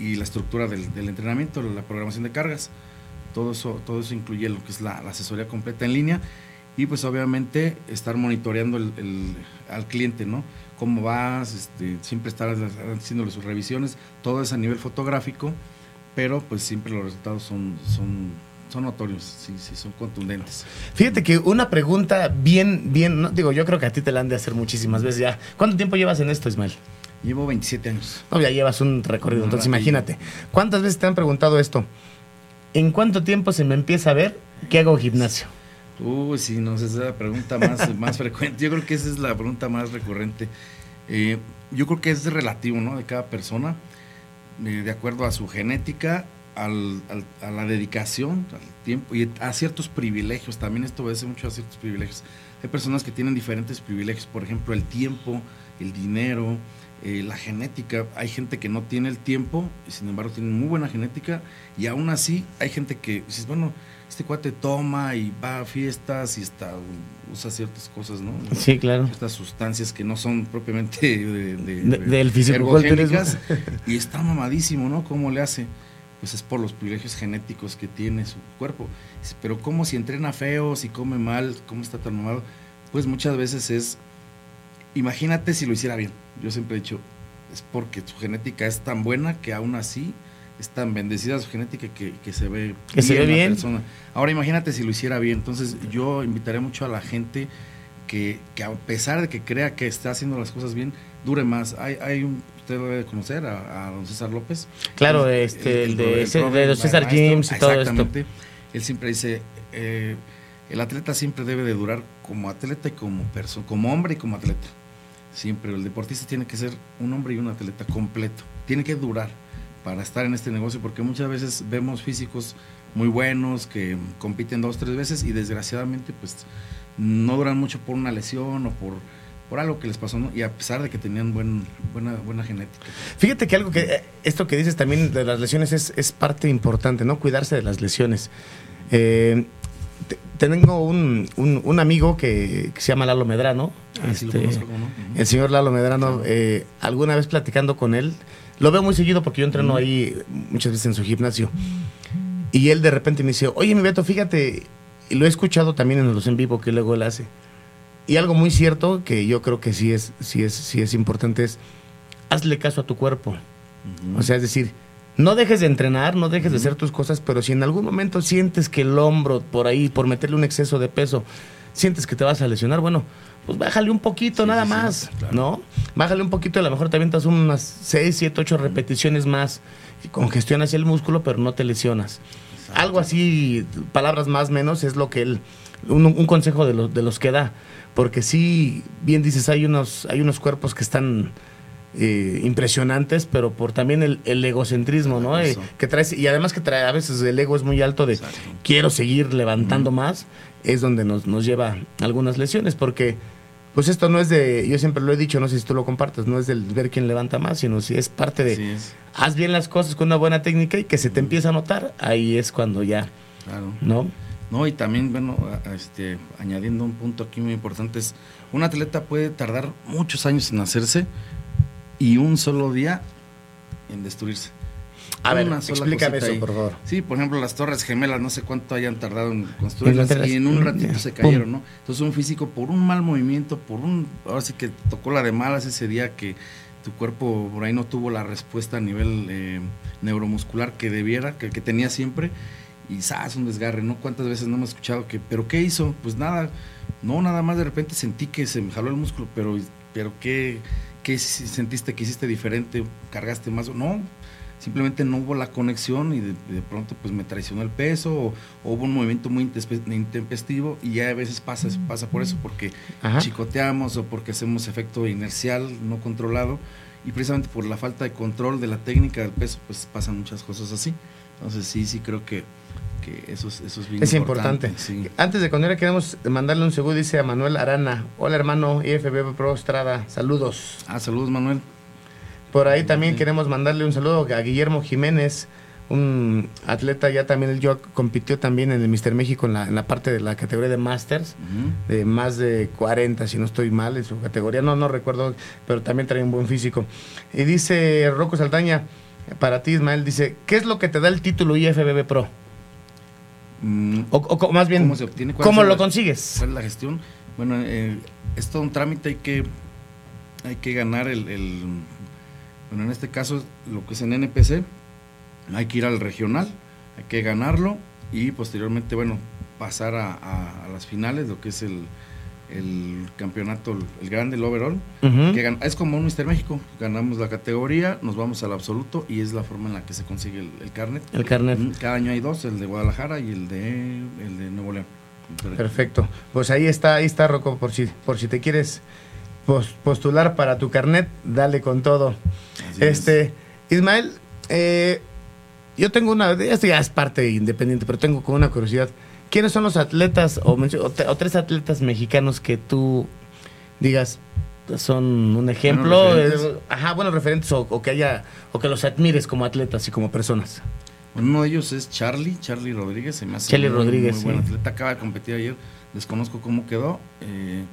y la estructura del, del, entrenamiento, la programación de cargas. Todo eso, todo eso incluye lo que es la, la asesoría completa en línea y pues obviamente estar monitoreando el, el, al cliente, ¿no? Cómo vas, este, siempre estar haciéndole sus revisiones, todo es a nivel fotográfico, pero pues siempre los resultados son, son, son notorios, sí, sí, son contundentes. Fíjate que una pregunta bien, bien, no, digo, yo creo que a ti te la han de hacer muchísimas veces ya. ¿Cuánto tiempo llevas en esto, Ismael? Llevo 27 años. No, ya llevas un recorrido. Entonces, imagínate. ¿Cuántas veces te han preguntado esto? ¿En cuánto tiempo se me empieza a ver que hago gimnasio? Uy, sí, no sé, esa es la pregunta más, más frecuente. Yo creo que esa es la pregunta más recurrente. Eh, yo creo que es relativo, ¿no? De cada persona, eh, de acuerdo a su genética, al, al, a la dedicación, al tiempo y a ciertos privilegios. También esto obedece mucho a ciertos privilegios. Hay personas que tienen diferentes privilegios, por ejemplo, el tiempo, el dinero, eh, la genética. Hay gente que no tiene el tiempo y sin embargo tiene muy buena genética y aún así hay gente que dices, bueno, este cuate toma y va a fiestas y está, usa ciertas cosas, ¿no? Sí, claro. Estas sustancias que no son propiamente de, de, de, del físico y está mamadísimo, ¿no? ¿Cómo le hace? Pues es por los privilegios genéticos que tiene su cuerpo. Pero ¿cómo si entrena feo, si come mal, cómo está tan mamado? Pues muchas veces es, imagínate si lo hiciera bien. Yo siempre he dicho, es porque su genética es tan buena que aún así es tan bendecida su genética que, que se ve que bien se ve bien. Persona. Ahora imagínate si lo hiciera bien. Entonces yo invitaré mucho a la gente que, que, a pesar de que crea que está haciendo las cosas bien, dure más. Hay, hay un, usted debe conocer a, a don César López. Claro, el, este, el, el, de, el de, los César James y todo esto. Él siempre dice, eh, el atleta siempre debe de durar como atleta y como persona, como hombre y como atleta. Siempre el deportista tiene que ser un hombre y un atleta completo. Tiene que durar para estar en este negocio, porque muchas veces vemos físicos muy buenos que compiten dos, tres veces y desgraciadamente pues no duran mucho por una lesión o por, por algo que les pasó, ¿no? Y a pesar de que tenían buen, buena, buena genética. Fíjate que algo que, eh, esto que dices también de las lesiones es, es parte importante, ¿no? Cuidarse de las lesiones. Eh, tengo un, un, un, amigo que, que, se llama Lalo Medrano. Ah, este, sí conozco, ¿no? El señor Lalo Medrano, eh, alguna vez platicando con él, lo veo muy seguido porque yo entreno ahí muchas veces en su gimnasio. Y él de repente me dice, oye, mi Beto, fíjate, y lo he escuchado también en los en vivo que luego él hace. Y algo muy cierto que yo creo que sí es, sí es, sí es importante es, hazle caso a tu cuerpo. Uh -huh. O sea, es decir, no dejes de entrenar, no dejes de hacer tus cosas, pero si en algún momento sientes que el hombro por ahí, por meterle un exceso de peso, sientes que te vas a lesionar, bueno, pues bájale un poquito, sí, nada sí, más, sí, claro. ¿no? Bájale un poquito, a lo mejor te avientas unas 6, 7, 8 repeticiones más, y congestionas el músculo, pero no te lesionas. Exacto. Algo así, palabras más menos, es lo que él, un, un consejo de, lo, de, los que da. Porque sí, bien dices, hay unos, hay unos cuerpos que están eh, impresionantes, pero por también el, el egocentrismo, ¿no? Eh, que traes, y además que trae, a veces el ego es muy alto de Exacto. quiero seguir levantando mm. más, es donde nos, nos lleva algunas lesiones, porque pues esto no es de, yo siempre lo he dicho, no sé si tú lo compartes, no es del ver quién levanta más, sino si es parte de, es. haz bien las cosas con una buena técnica y que se te empieza a notar, ahí es cuando ya, Claro. ¿no? No, y también, bueno, este, añadiendo un punto aquí muy importante es, un atleta puede tardar muchos años en hacerse y un solo día en destruirse. A ver, explícame eso, ahí. por favor. Sí, por ejemplo, las Torres Gemelas, no sé cuánto hayan tardado en construirlas y en un hacerlas, ratito se cayeron, ¿no? Entonces un físico por un mal movimiento, por un, ahora sí que tocó la de malas ese día que tu cuerpo por ahí no tuvo la respuesta a nivel eh, neuromuscular que debiera, que, que tenía siempre, y ¡zas! un desgarre, ¿no? ¿Cuántas veces no hemos escuchado que, pero qué hizo? Pues nada, no, nada más de repente sentí que se me jaló el músculo, pero, pero ¿qué, qué sentiste que hiciste diferente? ¿Cargaste más? No, simplemente no hubo la conexión y de, de pronto pues me traicionó el peso o, o hubo un movimiento muy intempestivo y ya a veces pasa, pasa por eso, porque Ajá. chicoteamos o porque hacemos efecto inercial no controlado y precisamente por la falta de control de la técnica del peso pues pasan muchas cosas así. Entonces sí, sí creo que, que eso, es, eso es bien Es importante. Sí. Antes de continuar, queremos mandarle un saludo, dice a Manuel Arana. Hola, hermano IFBB Pro Estrada. Saludos. Ah, saludos Manuel. Por ahí también Sí. queremos mandarle un saludo a Guillermo Jiménez, un atleta ya también, él yo compitió también en el Mister México en la, en la parte de la categoría de Masters, de más de 40, si no estoy mal, en su categoría, no, no recuerdo, pero también trae un buen físico. Y dice Rocco Saldaña, para ti Ismael, dice, ¿qué es lo que te da el título IFBB Pro? Mm, O, más bien, ¿Cómo se obtiene? ¿Cuál ¿cómo es lo la- consigues? ¿Cuál es la gestión? Bueno, eh, es todo un trámite, hay que, hay que ganar el, el- Bueno, en este caso, lo que es en NPC, hay que ir al regional, hay que ganarlo y posteriormente, bueno, pasar a, a- a las finales, lo que es el, el campeonato, el, grande, el overall. Que es como un Mister México, ganamos la categoría, nos vamos al absoluto y es la forma en la que se consigue el, el carnet. El carnet. Mm, Cada año hay dos, el de Guadalajara y el de, el de Nuevo León. Perfecto. Pues ahí está, ahí está, Rocco, por si, por si te quieres postular para tu carnet, dale con todo. este, Ismael, eh, yo tengo una, esto ya es parte independiente, pero tengo como una curiosidad. ¿Quiénes son los atletas o, o, tres atletas mexicanos que tú digas son un ejemplo? ajá, buenos referentes o, que haya o que los admires como atletas y como personas. Uno de ellos es Charlie, Charlie Rodríguez, se me hace Charlie Rodríguez, muy buen atleta, acaba de competir ayer, desconozco cómo quedó. Eh,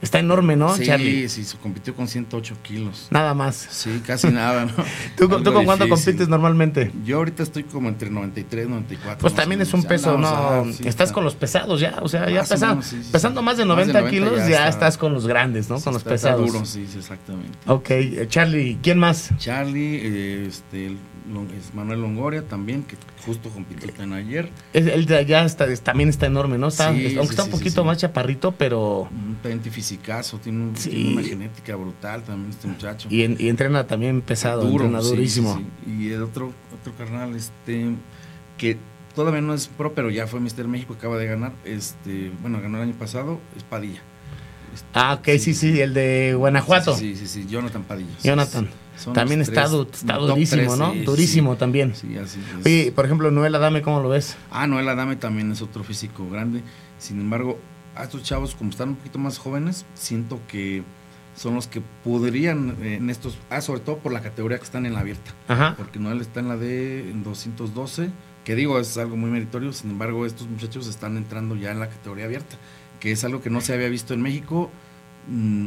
Está enorme, ¿no, sí, Charlie? Sí, sí, compitió con 108 kilos. Nada más. Sí, casi nada, ¿no? ¿Tú, con cuánto compites normalmente? Yo ahorita estoy como entre 93 y 94. Pues también es un peso, ¿no? estás con los pesados ya, o sea, ya pesando, pesando más de 90, kilos, ya, estás con los grandes, ¿no? con los pesados. Duro, sí, exactamente. Ok, eh, Charlie, ¿quién más? Charlie, eh, este, Manuel Longoria también, que justo compitió ayer. Él ya está, también está enorme, ¿no? Está, aunque está un poquito más chaparrito, pero... Un talento fisicazo, tiene, una genética brutal también este muchacho. Y, entrena también pesado, entrena durísimo. Y el otro, otro carnal, este, que todavía no es pro, pero ya fue Mister México, acaba de ganar, este, bueno, ganó el año pasado, es Padilla. ah, ok, sí, sí, el de Guanajuato. Sí, sí, sí, Jonathan Padilla. Jonathan también está, está durísimo, ¿no? durísimo también. Sí, así es. Oye, por ejemplo, Noel Adame, ¿cómo lo ves? Ah, Noel Adame también es otro físico grande. Sin embargo, a estos chavos, como están un poquito más jóvenes, siento que son los que podrían eh, en estos, ah, sobre todo por la categoría que están en la abierta. Ajá. Porque Noel está en la de en 212, que digo, es algo muy meritorio, sin embargo, estos muchachos están entrando ya en la categoría abierta, que es algo que no se había visto en México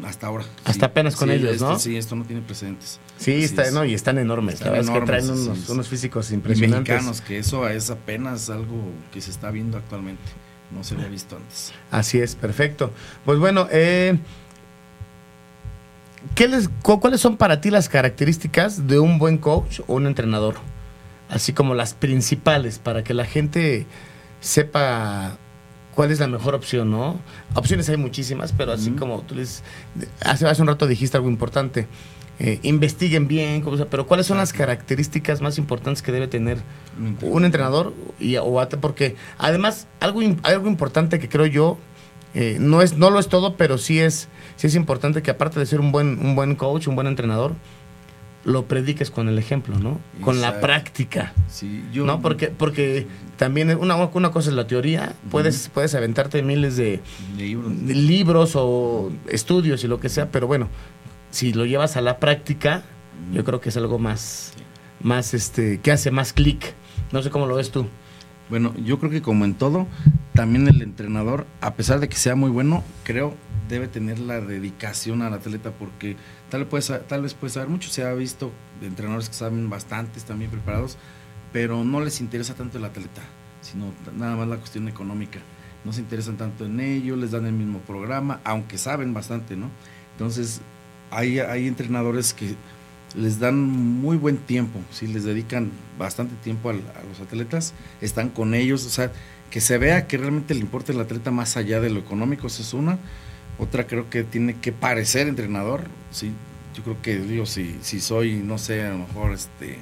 hasta ahora. Hasta apenas con ellos, ¿no? Sí, esto no tiene precedentes. Sí, está, no, y están enormes. la verdad es que traen unos, físicos impresionantes. Y mexicanos, que eso es apenas algo que se está viendo actualmente. No se había visto antes. Así es, perfecto. Pues bueno, eh, ¿qué les, ¿cuáles son para ti las características de un buen coach o un entrenador? Así como las principales para que la gente sepa cuál es la mejor opción, ¿no? Opciones hay muchísimas, pero así como tú les... Hace, hace un rato dijiste algo importante. Eh, investiguen bien, pero ¿cuáles son las características más importantes que debe tener un entrenador? Y, o, porque además, algo, algo importante que creo yo, eh, no, es, no lo es todo, pero sí es, sí es importante que aparte de ser un buen, un buen coach, un buen entrenador, lo prediques con el ejemplo, ¿no? Con la práctica. Sí, yo, ¿No? Porque, porque también una, una cosa es la teoría, puedes, puedes aventarte miles de, libros. o estudios y lo que sea, pero bueno, si lo llevas a la práctica, yo creo que es algo más, más este, que hace más clic. No sé cómo lo ves tú. Bueno, yo creo que como en todo, también el entrenador, a pesar de que sea muy bueno, creo debe tener la dedicación al atleta porque tal vez, tal vez puede saber mucho, se ha visto de entrenadores que saben bastante, están bien preparados, pero no les interesa tanto el atleta, sino nada más la cuestión económica. No se interesan tanto en ello, les dan el mismo programa, aunque saben bastante, ¿no? Entonces, hay, hay entrenadores que les dan muy buen tiempo, si les dedican bastante tiempo a, los atletas, están con ellos, o sea, que se vea que realmente le importa el atleta más allá de lo económico, es una. Otra creo que tiene que parecer entrenador, sí. Yo creo que, digo, si, si soy, no sé, a lo mejor este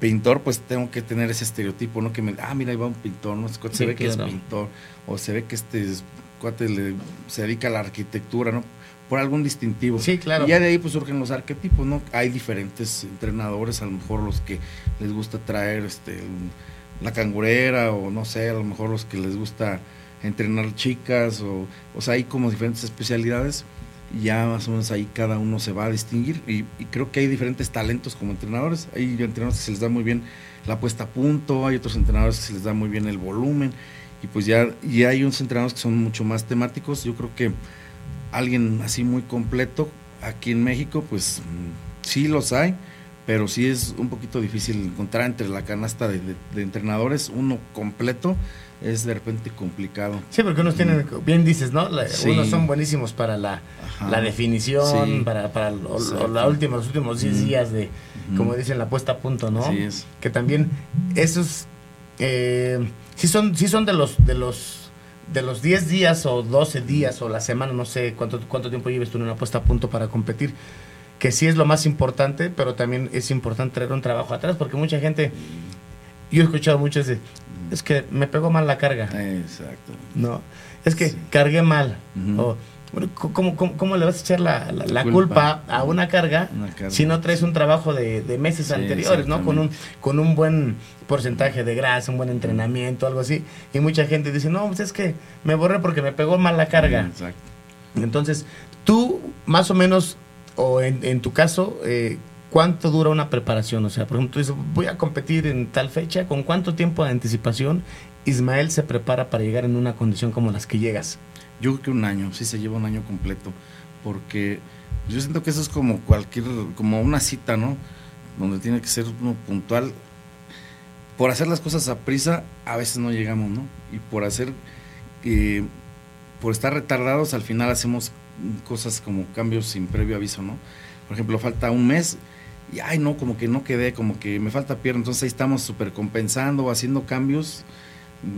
pintor, pues tengo que tener ese estereotipo, ¿no? Que me, ah, mira, ahí va un pintor, ¿no? Se ve que es pintor, o se ve que este cuate le, se dedica a la arquitectura, ¿no? Por algún distintivo. Sí, claro. Y ya de ahí pues surgen los arquetipos, ¿no? Hay diferentes entrenadores, a lo mejor los que les gusta traer este la cangurera, o no sé, a lo mejor los que les gusta entrenar chicas, o, o sea, hay como diferentes especialidades y ya más o menos ahí cada uno se va a distinguir y, creo que hay diferentes talentos como entrenadores, hay entrenadores que se les da muy bien la puesta a punto, hay otros entrenadores que se les da muy bien el volumen y pues ya y hay unos entrenadores que son mucho más temáticos, yo creo que alguien así muy completo aquí en México pues sí los hay, pero sí es un poquito difícil encontrar entre la canasta de entrenadores uno completo es de repente complicado. Sí, porque unos tienen, bien dices, ¿no? Unos son buenísimos para la, definición, para, para la última, los últimos 10 días de, como dicen, la puesta a punto, ¿no? Sí es. Que también esos, eh, sí son, sí son de los, de los de los 10 días o 12 días o la semana, no sé cuánto, cuánto tiempo lleves tú en una puesta a punto para competir, que sí es lo más importante, pero también es importante traer un trabajo atrás, porque mucha gente yo he escuchado mucho ese, es que me pegó mal la carga. Exacto. No, es que Sí. cargué mal. O, bueno, ¿cómo, cómo, cómo le vas a echar la, la- la Culpa. culpa. a una carga, Una carga. si no traes un trabajo de, de meses Sí, anteriores, ¿no? Con un, con un buen porcentaje de grasa, un buen entrenamiento, algo así. Y mucha gente dice, no, pues es que me borré porque me pegó mal la carga. Exacto. Entonces, tú, más o menos, o en, en tu caso, eh, ¿cuánto dura una preparación? O sea, por ejemplo, dices, voy a competir en tal fecha, ¿con cuánto tiempo de anticipación Ismael se prepara para llegar en una condición como las que llegas? Yo creo que un año, sí se lleva un año completo, porque yo siento que eso es como cualquier, como una cita, ¿no? Donde tiene que ser uno puntual. Por hacer las cosas a prisa, a veces no llegamos, ¿no? Y por hacer, eh, por estar retardados, al final hacemos cosas como cambios sin previo aviso, ¿no? Por ejemplo, falta un mes y, ay, no, como que no quedé, como que me falta pierna, entonces ahí estamos super compensando, haciendo cambios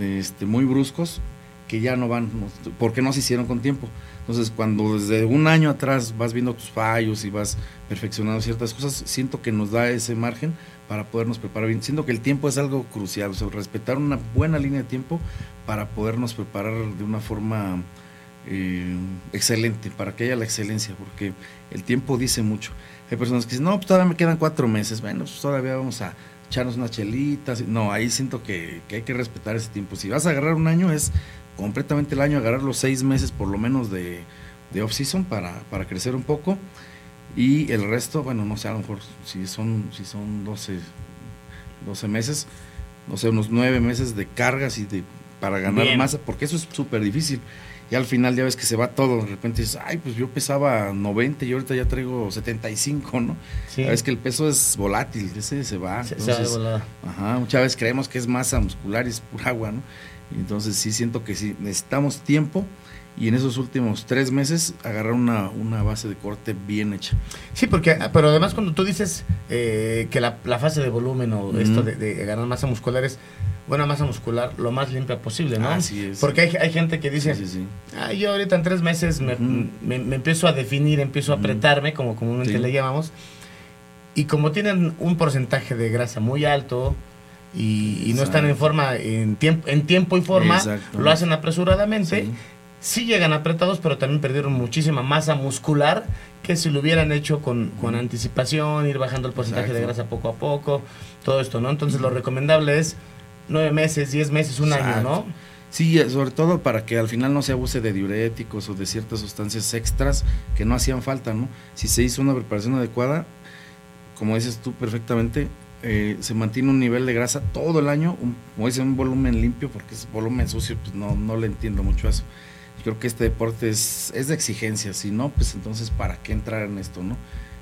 este, muy bruscos que ya no van, porque no se hicieron con tiempo. Entonces, cuando desde un año atrás vas viendo tus fallos y vas perfeccionando ciertas cosas, siento que nos da ese margen para podernos preparar bien. Siento que el tiempo es algo crucial, o sea, respetar una buena línea de tiempo para podernos preparar de una forma eh, excelente, para que haya la excelencia, porque el tiempo dice mucho. Hay personas que dicen, no, pues todavía me quedan cuatro meses, bueno, pues todavía vamos a echarnos unas chelitas. No, ahí siento que, que hay que respetar ese tiempo. Si vas a agarrar un año, es completamente el año, agarrar los seis meses por lo menos de, de off-season para, para crecer un poco. Y el resto, bueno, no sé, a lo mejor si son, si son 12, 12 meses, no sé, unos nueve meses de cargas y de para ganar Bien. masa, porque eso es súper difícil. Y al final ya ves que se va todo, de repente dices, ay, pues yo pesaba 90 y ahorita ya traigo 75, ¿no? Sí. Sabes que el peso es volátil, ese se va. Se- se va de entonces, volada. Ajá, muchas veces creemos que es masa muscular y es pura agua, ¿no? Entonces sí siento que sí, necesitamos tiempo y en esos últimos tres meses agarrar una, una base de corte bien hecha. Sí, porque, pero además cuando tú dices eh, que la, la fase de volumen o esto de, de ganar masa muscular es buena masa muscular lo más limpia posible, ¿no? Así es. Porque hay, hay gente que dice, Sí, sí, sí. "Ah, yo ahorita en tres meses me, Ujú. me- me empiezo a definir, empiezo a apretarme, como comúnmente le llamamos, y como tienen un porcentaje de grasa muy alto y, y no están en forma, en tiempo, en tiempo y forma, Exacto. lo hacen apresuradamente, Sí. llegan apretados, pero también perdieron muchísima masa muscular que si lo hubieran hecho con, con anticipación, ir bajando el porcentaje de Exacto. grasa poco a poco, todo esto, ¿no? Entonces lo recomendable es nueve meses, diez meses, un año. ¿no? Sí, eh, sobre todo para que al final no se abuse de diuréticos o de ciertas sustancias extras que no hacían falta, ¿no? Si se hizo una preparación adecuada, como dices tú perfectamente, eh, se mantiene un nivel de grasa todo el año, un, como dice, un volumen limpio, porque es volumen sucio, pues no, no le entiendo mucho a eso. Yo creo que este deporte es, es de exigencia, si no, pues entonces, ¿para qué entrar en esto, no?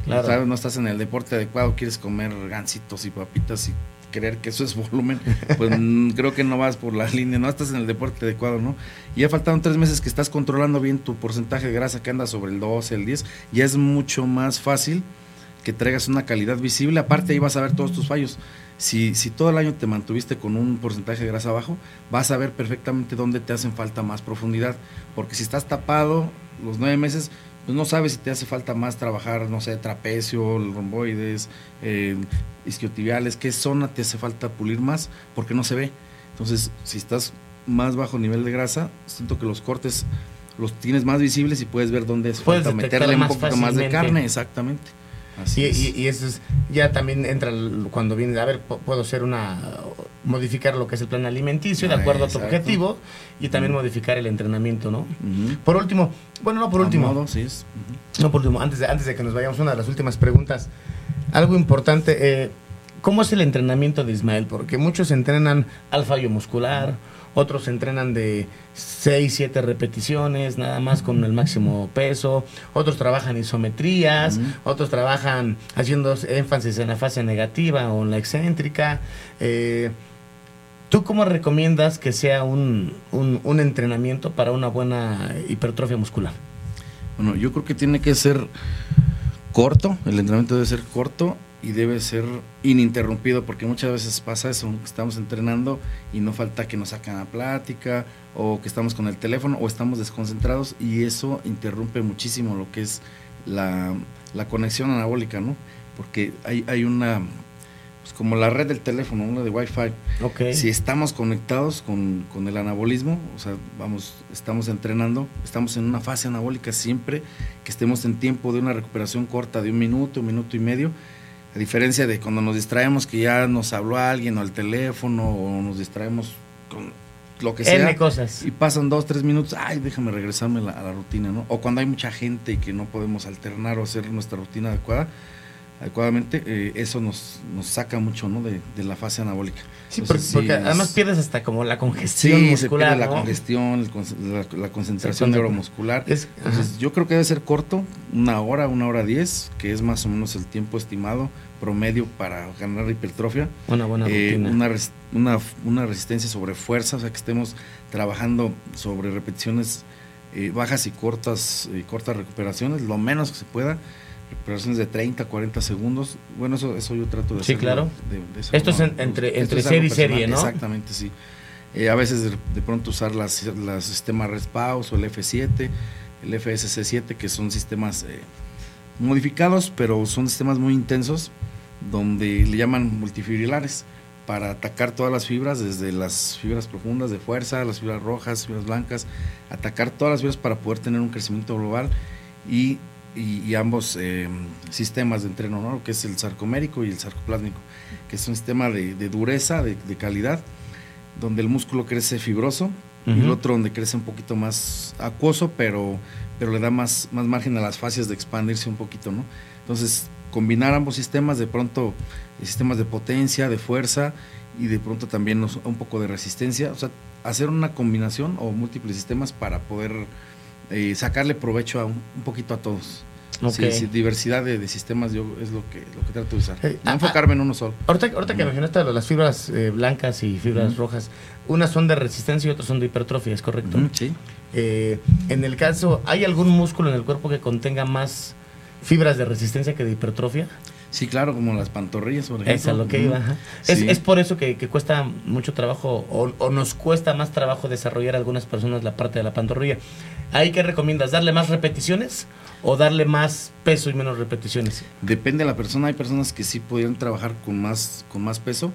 Claro. No estás en el deporte adecuado, quieres comer gancitos y papitas y creer que eso es volumen, pues mm, creo que no vas por la línea, no estás en el deporte adecuado, ¿no? Y ya faltaron tres meses que estás controlando bien tu porcentaje de grasa que anda sobre el 12, el 10, ya es mucho más fácil que traigas una calidad visible, aparte ahí vas a ver todos tus fallos. Si, si todo el año te mantuviste con un porcentaje de grasa bajo, vas a ver perfectamente dónde te hacen falta más profundidad, porque si estás tapado los nueve meses, pues no sabes si te hace falta más trabajar, no sé, trapecio, romboides, eh, isquiotibiales, qué zona te hace falta pulir más, porque no se ve. Entonces, si estás más bajo nivel de grasa, siento que los cortes los tienes más visibles y puedes ver dónde es falta meterle un poquito más de carne, exactamente. Así Y, es. y- y eso es, ya también entra cuando viene, a ver, puedo hacer una, modificar lo que es el plan alimenticio de acuerdo a tu objetivo y también modificar el entrenamiento, ¿no? Por último, bueno, no por A último, modo, sí es. No por último, antes de, antes de que nos vayamos, una de las últimas preguntas, algo importante, eh, ¿cómo es el entrenamiento de Ismael? Porque muchos entrenan al fallo muscular, otros entrenan de 6, 7 repeticiones, nada más con el máximo peso, otros trabajan isometrías, otros trabajan haciendo énfasis en la fase negativa o en la excéntrica. Eh, ¿Tú cómo recomiendas que sea un, un- un entrenamiento para una buena hipertrofia muscular? Bueno, yo creo que tiene que ser corto, el entrenamiento debe ser corto y debe ser ininterrumpido, porque muchas veces pasa eso, estamos entrenando y no falta que nos sacan a plática o que estamos con el teléfono o estamos desconcentrados y eso interrumpe muchísimo lo que es la, la conexión anabólica, ¿no? Porque hay, hay una pues, como la red del teléfono, una de Wi-Fi. Ok. Si estamos conectados con, con el anabolismo, o sea, vamos, estamos entrenando, estamos en una fase anabólica siempre que estemos en tiempo de una recuperación corta de un minuto, un minuto y medio, a diferencia de cuando nos distraemos que ya nos habló alguien o al teléfono o nos distraemos con lo que sea. N cosas. Y pasan dos, tres minutos, ay, déjame regresarme la, a la rutina, ¿no? O cuando hay mucha gente y que no podemos alternar o hacer nuestra rutina adecuada, adecuadamente, eh, eso nos, nos saca mucho, ¿no? De, de la fase anabólica. Sí, porque, además es- pierdes hasta como la congestión Sí, se muscular. pierde la congestión, el la, la concentración Sí, neuromuscular. Es- Entonces, yo creo que debe ser corto, una hora, una hora diez, que es más o menos el tiempo estimado promedio para ganar hipertrofia. Una buena Eh, rutina. una, res- una, una resistencia sobre fuerza, o sea, que estemos trabajando sobre repeticiones eh, bajas y cortas, eh, cortas recuperaciones, lo menos que se pueda. Recuperaciones de 30, 40 segundos. Bueno, eso, eso yo trato de Sí, hacerlo claro. de- Esto es en- entre- Esto entre es serie y serie, ¿no? Exactamente, sí. Eh, a veces de, de pronto usar las, las sistemas RESPAUS o el F7, el FSC7, que son sistemas eh, modificados, pero son sistemas muy intensos, donde le llaman multifibrilares, para atacar todas las fibras, desde las fibras profundas de fuerza, las fibras rojas, fibras blancas, atacar todas las fibras para poder tener un crecimiento global y, y- y ambos eh, sistemas de entreno, ¿no? que es el sarcomérico y el sarcoplásmico, que es un sistema de, de dureza, de, de calidad, donde el músculo crece fibroso y el otro donde crece un poquito más acuoso, pero, pero le da más, más margen a las fascias de expandirse un poquito, ¿no? Entonces, combinar ambos sistemas, de pronto, eh, sistemas de potencia, de fuerza y de pronto también un poco de resistencia, o sea, hacer una combinación o múltiples sistemas para poder eh, sacarle provecho a un, un poquito a todos. Ok. Sí, sí, diversidad de, de sistemas yo es lo que, lo que trato de usar. Eh, no ah, enfocarme en uno solo. Ahorita, ahorita que mencionaste las fibras eh, blancas y fibras rojas, unas son de resistencia y otras son de hipertrofia, ¿es correcto? Sí. Eh, en el caso, ¿hay algún músculo en el cuerpo que contenga más fibras de resistencia que de hipertrofia? Sí, claro, como las pantorrillas, por ejemplo. Es lo que iba. Es, es por eso que, que cuesta mucho trabajo o, o nos cuesta más trabajo desarrollar a algunas personas la parte de la pantorrilla. ¿Ahí qué recomiendas? ¿Darle más repeticiones o darle más peso y menos repeticiones? Depende de la persona. Hay personas que sí podrían trabajar con más, con más peso.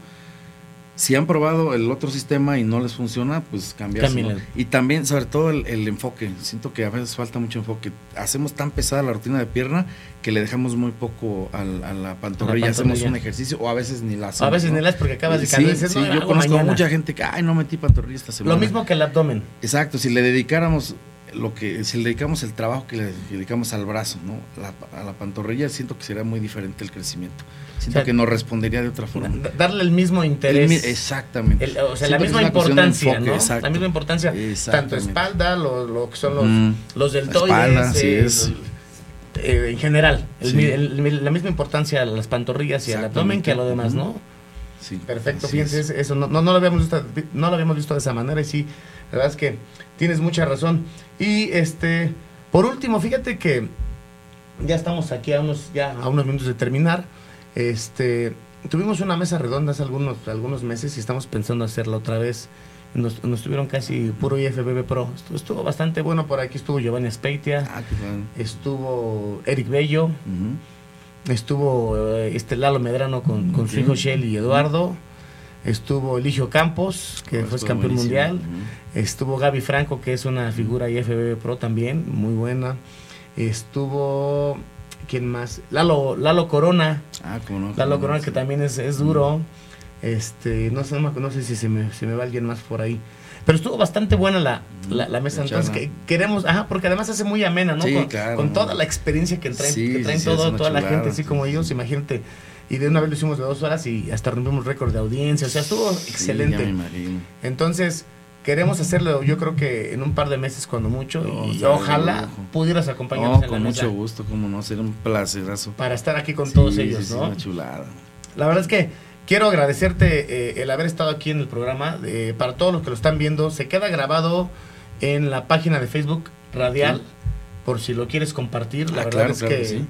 Si han probado el otro sistema y no les funciona, pues. Cámbiale. Y también, sobre todo, el, el enfoque. Siento que a veces falta mucho enfoque. Hacemos tan pesada la rutina de pierna que le dejamos muy poco al- a, la pantorrilla. Hacemos pantorrilla. un ejercicio o a veces ni la hacemos. a veces ¿no? ni las porque acabas de Sí, cansar sí, "No, yo hago conozco a mañana". mucha gente que, ay, no metí pantorrilla esta semana. Lo mismo que el abdomen. Exacto, si le dedicáramos lo que, si le dedicamos el trabajo que le dedicamos al brazo, ¿no? La- a la pantorrilla, siento que sería muy diferente el crecimiento. Siento O sea, que nos respondería de otra forma. Da- Darle el mismo interés. El exactamente. El- o sea, Siento la misma importancia, enfoque, ¿no? exacto. La misma importancia, tanto espalda, lo, lo que son los, Mm. los La deltoides, espalda, así eh, es. Eh, en general, el Sí. mi- el- la misma importancia a las pantorrillas y al abdomen que a lo demás, ¿no? Sí, Perfecto, fíjense, es. eso no, no, no lo habíamos visto, no lo habíamos visto de esa manera y sí, la verdad es que tienes mucha razón. Y este, por último, fíjate que ya estamos aquí a unos, ya a unos minutos de terminar. Este, tuvimos una mesa redonda hace algunos, algunos meses y estamos pensando hacerla otra vez. Nos, nos tuvieron casi puro IFBB Pro. Estuvo, estuvo bastante bueno. Por aquí estuvo Giovanni Speitia, Ah, estuvo Eric Bello. Estuvo eh, este Lalo Medrano con, con su hijo Shell y Eduardo. Estuvo Eligio Campos, que fue campeón buenísimo. mundial. Estuvo Gaby Franco, que es una figura IFBB Pro también, muy buena. Estuvo. ¿Quién más? Lalo, Lalo Corona. Ah, cómo no. Lalo Corona, que también es, es duro. Este, no sé, no, sé si se me, se me va alguien más por ahí. Pero estuvo bastante buena la, la, la mesa. Entonces, que queremos, ajá, porque además hace muy amena, ¿no? Sí, con, claro. con toda la experiencia que traen, Sí, que sí, traen sí, todo, toda la gente, así sí, como ellos, imagínate. Y de una vez lo hicimos de dos horas y hasta rompimos récord de audiencia. O sea, estuvo excelente. ya me. Entonces, queremos hacerlo, yo creo que en un par de meses, cuando mucho. No, y ojalá pudieras acompañarnos No, en la con mesa mucho gusto, cómo no, sería un placerazo. para estar aquí con todos ellos, ¿no? una chulada. La verdad es que quiero agradecerte eh, el haber estado aquí en el programa. Eh, para todos los que lo están viendo, se queda grabado en la página de Facebook Radial, Sí. por si lo quieres compartir. La Ah, verdad claro, es claro que sí.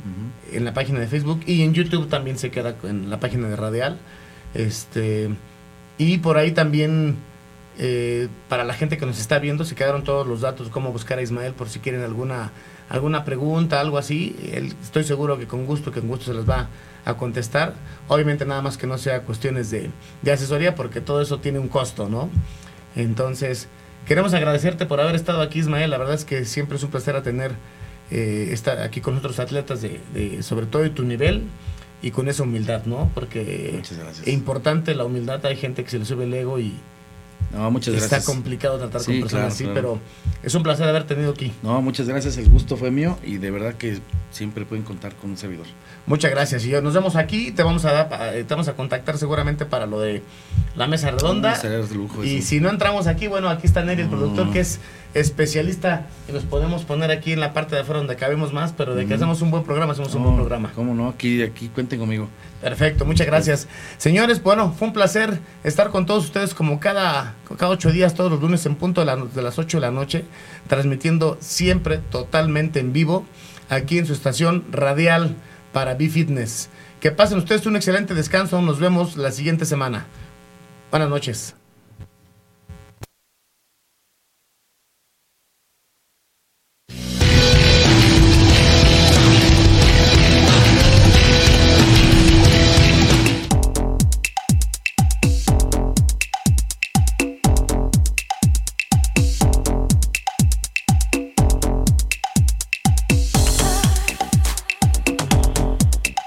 En la página de Facebook y en YouTube también se queda en la página de Radial. Este y por ahí también eh, para la gente que nos está viendo se quedaron todos los datos cómo buscar a Ismael por si quieren alguna alguna pregunta, algo así, él, estoy seguro que con gusto, que con gusto se les va a contestar. Obviamente nada más que no sea cuestiones de, de asesoría, porque todo eso tiene un costo, ¿no? Entonces, queremos agradecerte por haber estado aquí, Ismael. La verdad es que siempre es un placer tener eh, estar aquí con otros atletas, de, de, sobre todo de tu nivel y con esa humildad, ¿no? Porque es importante la humildad. Hay gente que se le sube el ego y, no, muchas Está complicado tratar con personas así, pero es un placer haber tenido aquí. No, muchas gracias, el gusto fue mío y de verdad que siempre pueden contar con un servidor. Muchas gracias. Y nos vemos aquí, te vamos a dar, te vamos a contactar seguramente para lo de la mesa redonda. y si no entramos aquí, bueno, aquí está Neri, el productor, que es especialista y nos podemos poner aquí en la parte de afuera donde cabemos más, pero de que hacemos un buen programa, hacemos un buen programa. ¿Cómo no? Aquí, aquí cuenten conmigo. Perfecto, muchas gracias. Señores, bueno, fue un placer estar con todos ustedes como cada, cada ocho días, todos los lunes en punto de, de las ocho de la noche, transmitiendo siempre totalmente en vivo aquí en su estación radial para B-Fitness. Que pasen ustedes un excelente descanso, nos vemos la siguiente semana. Buenas noches.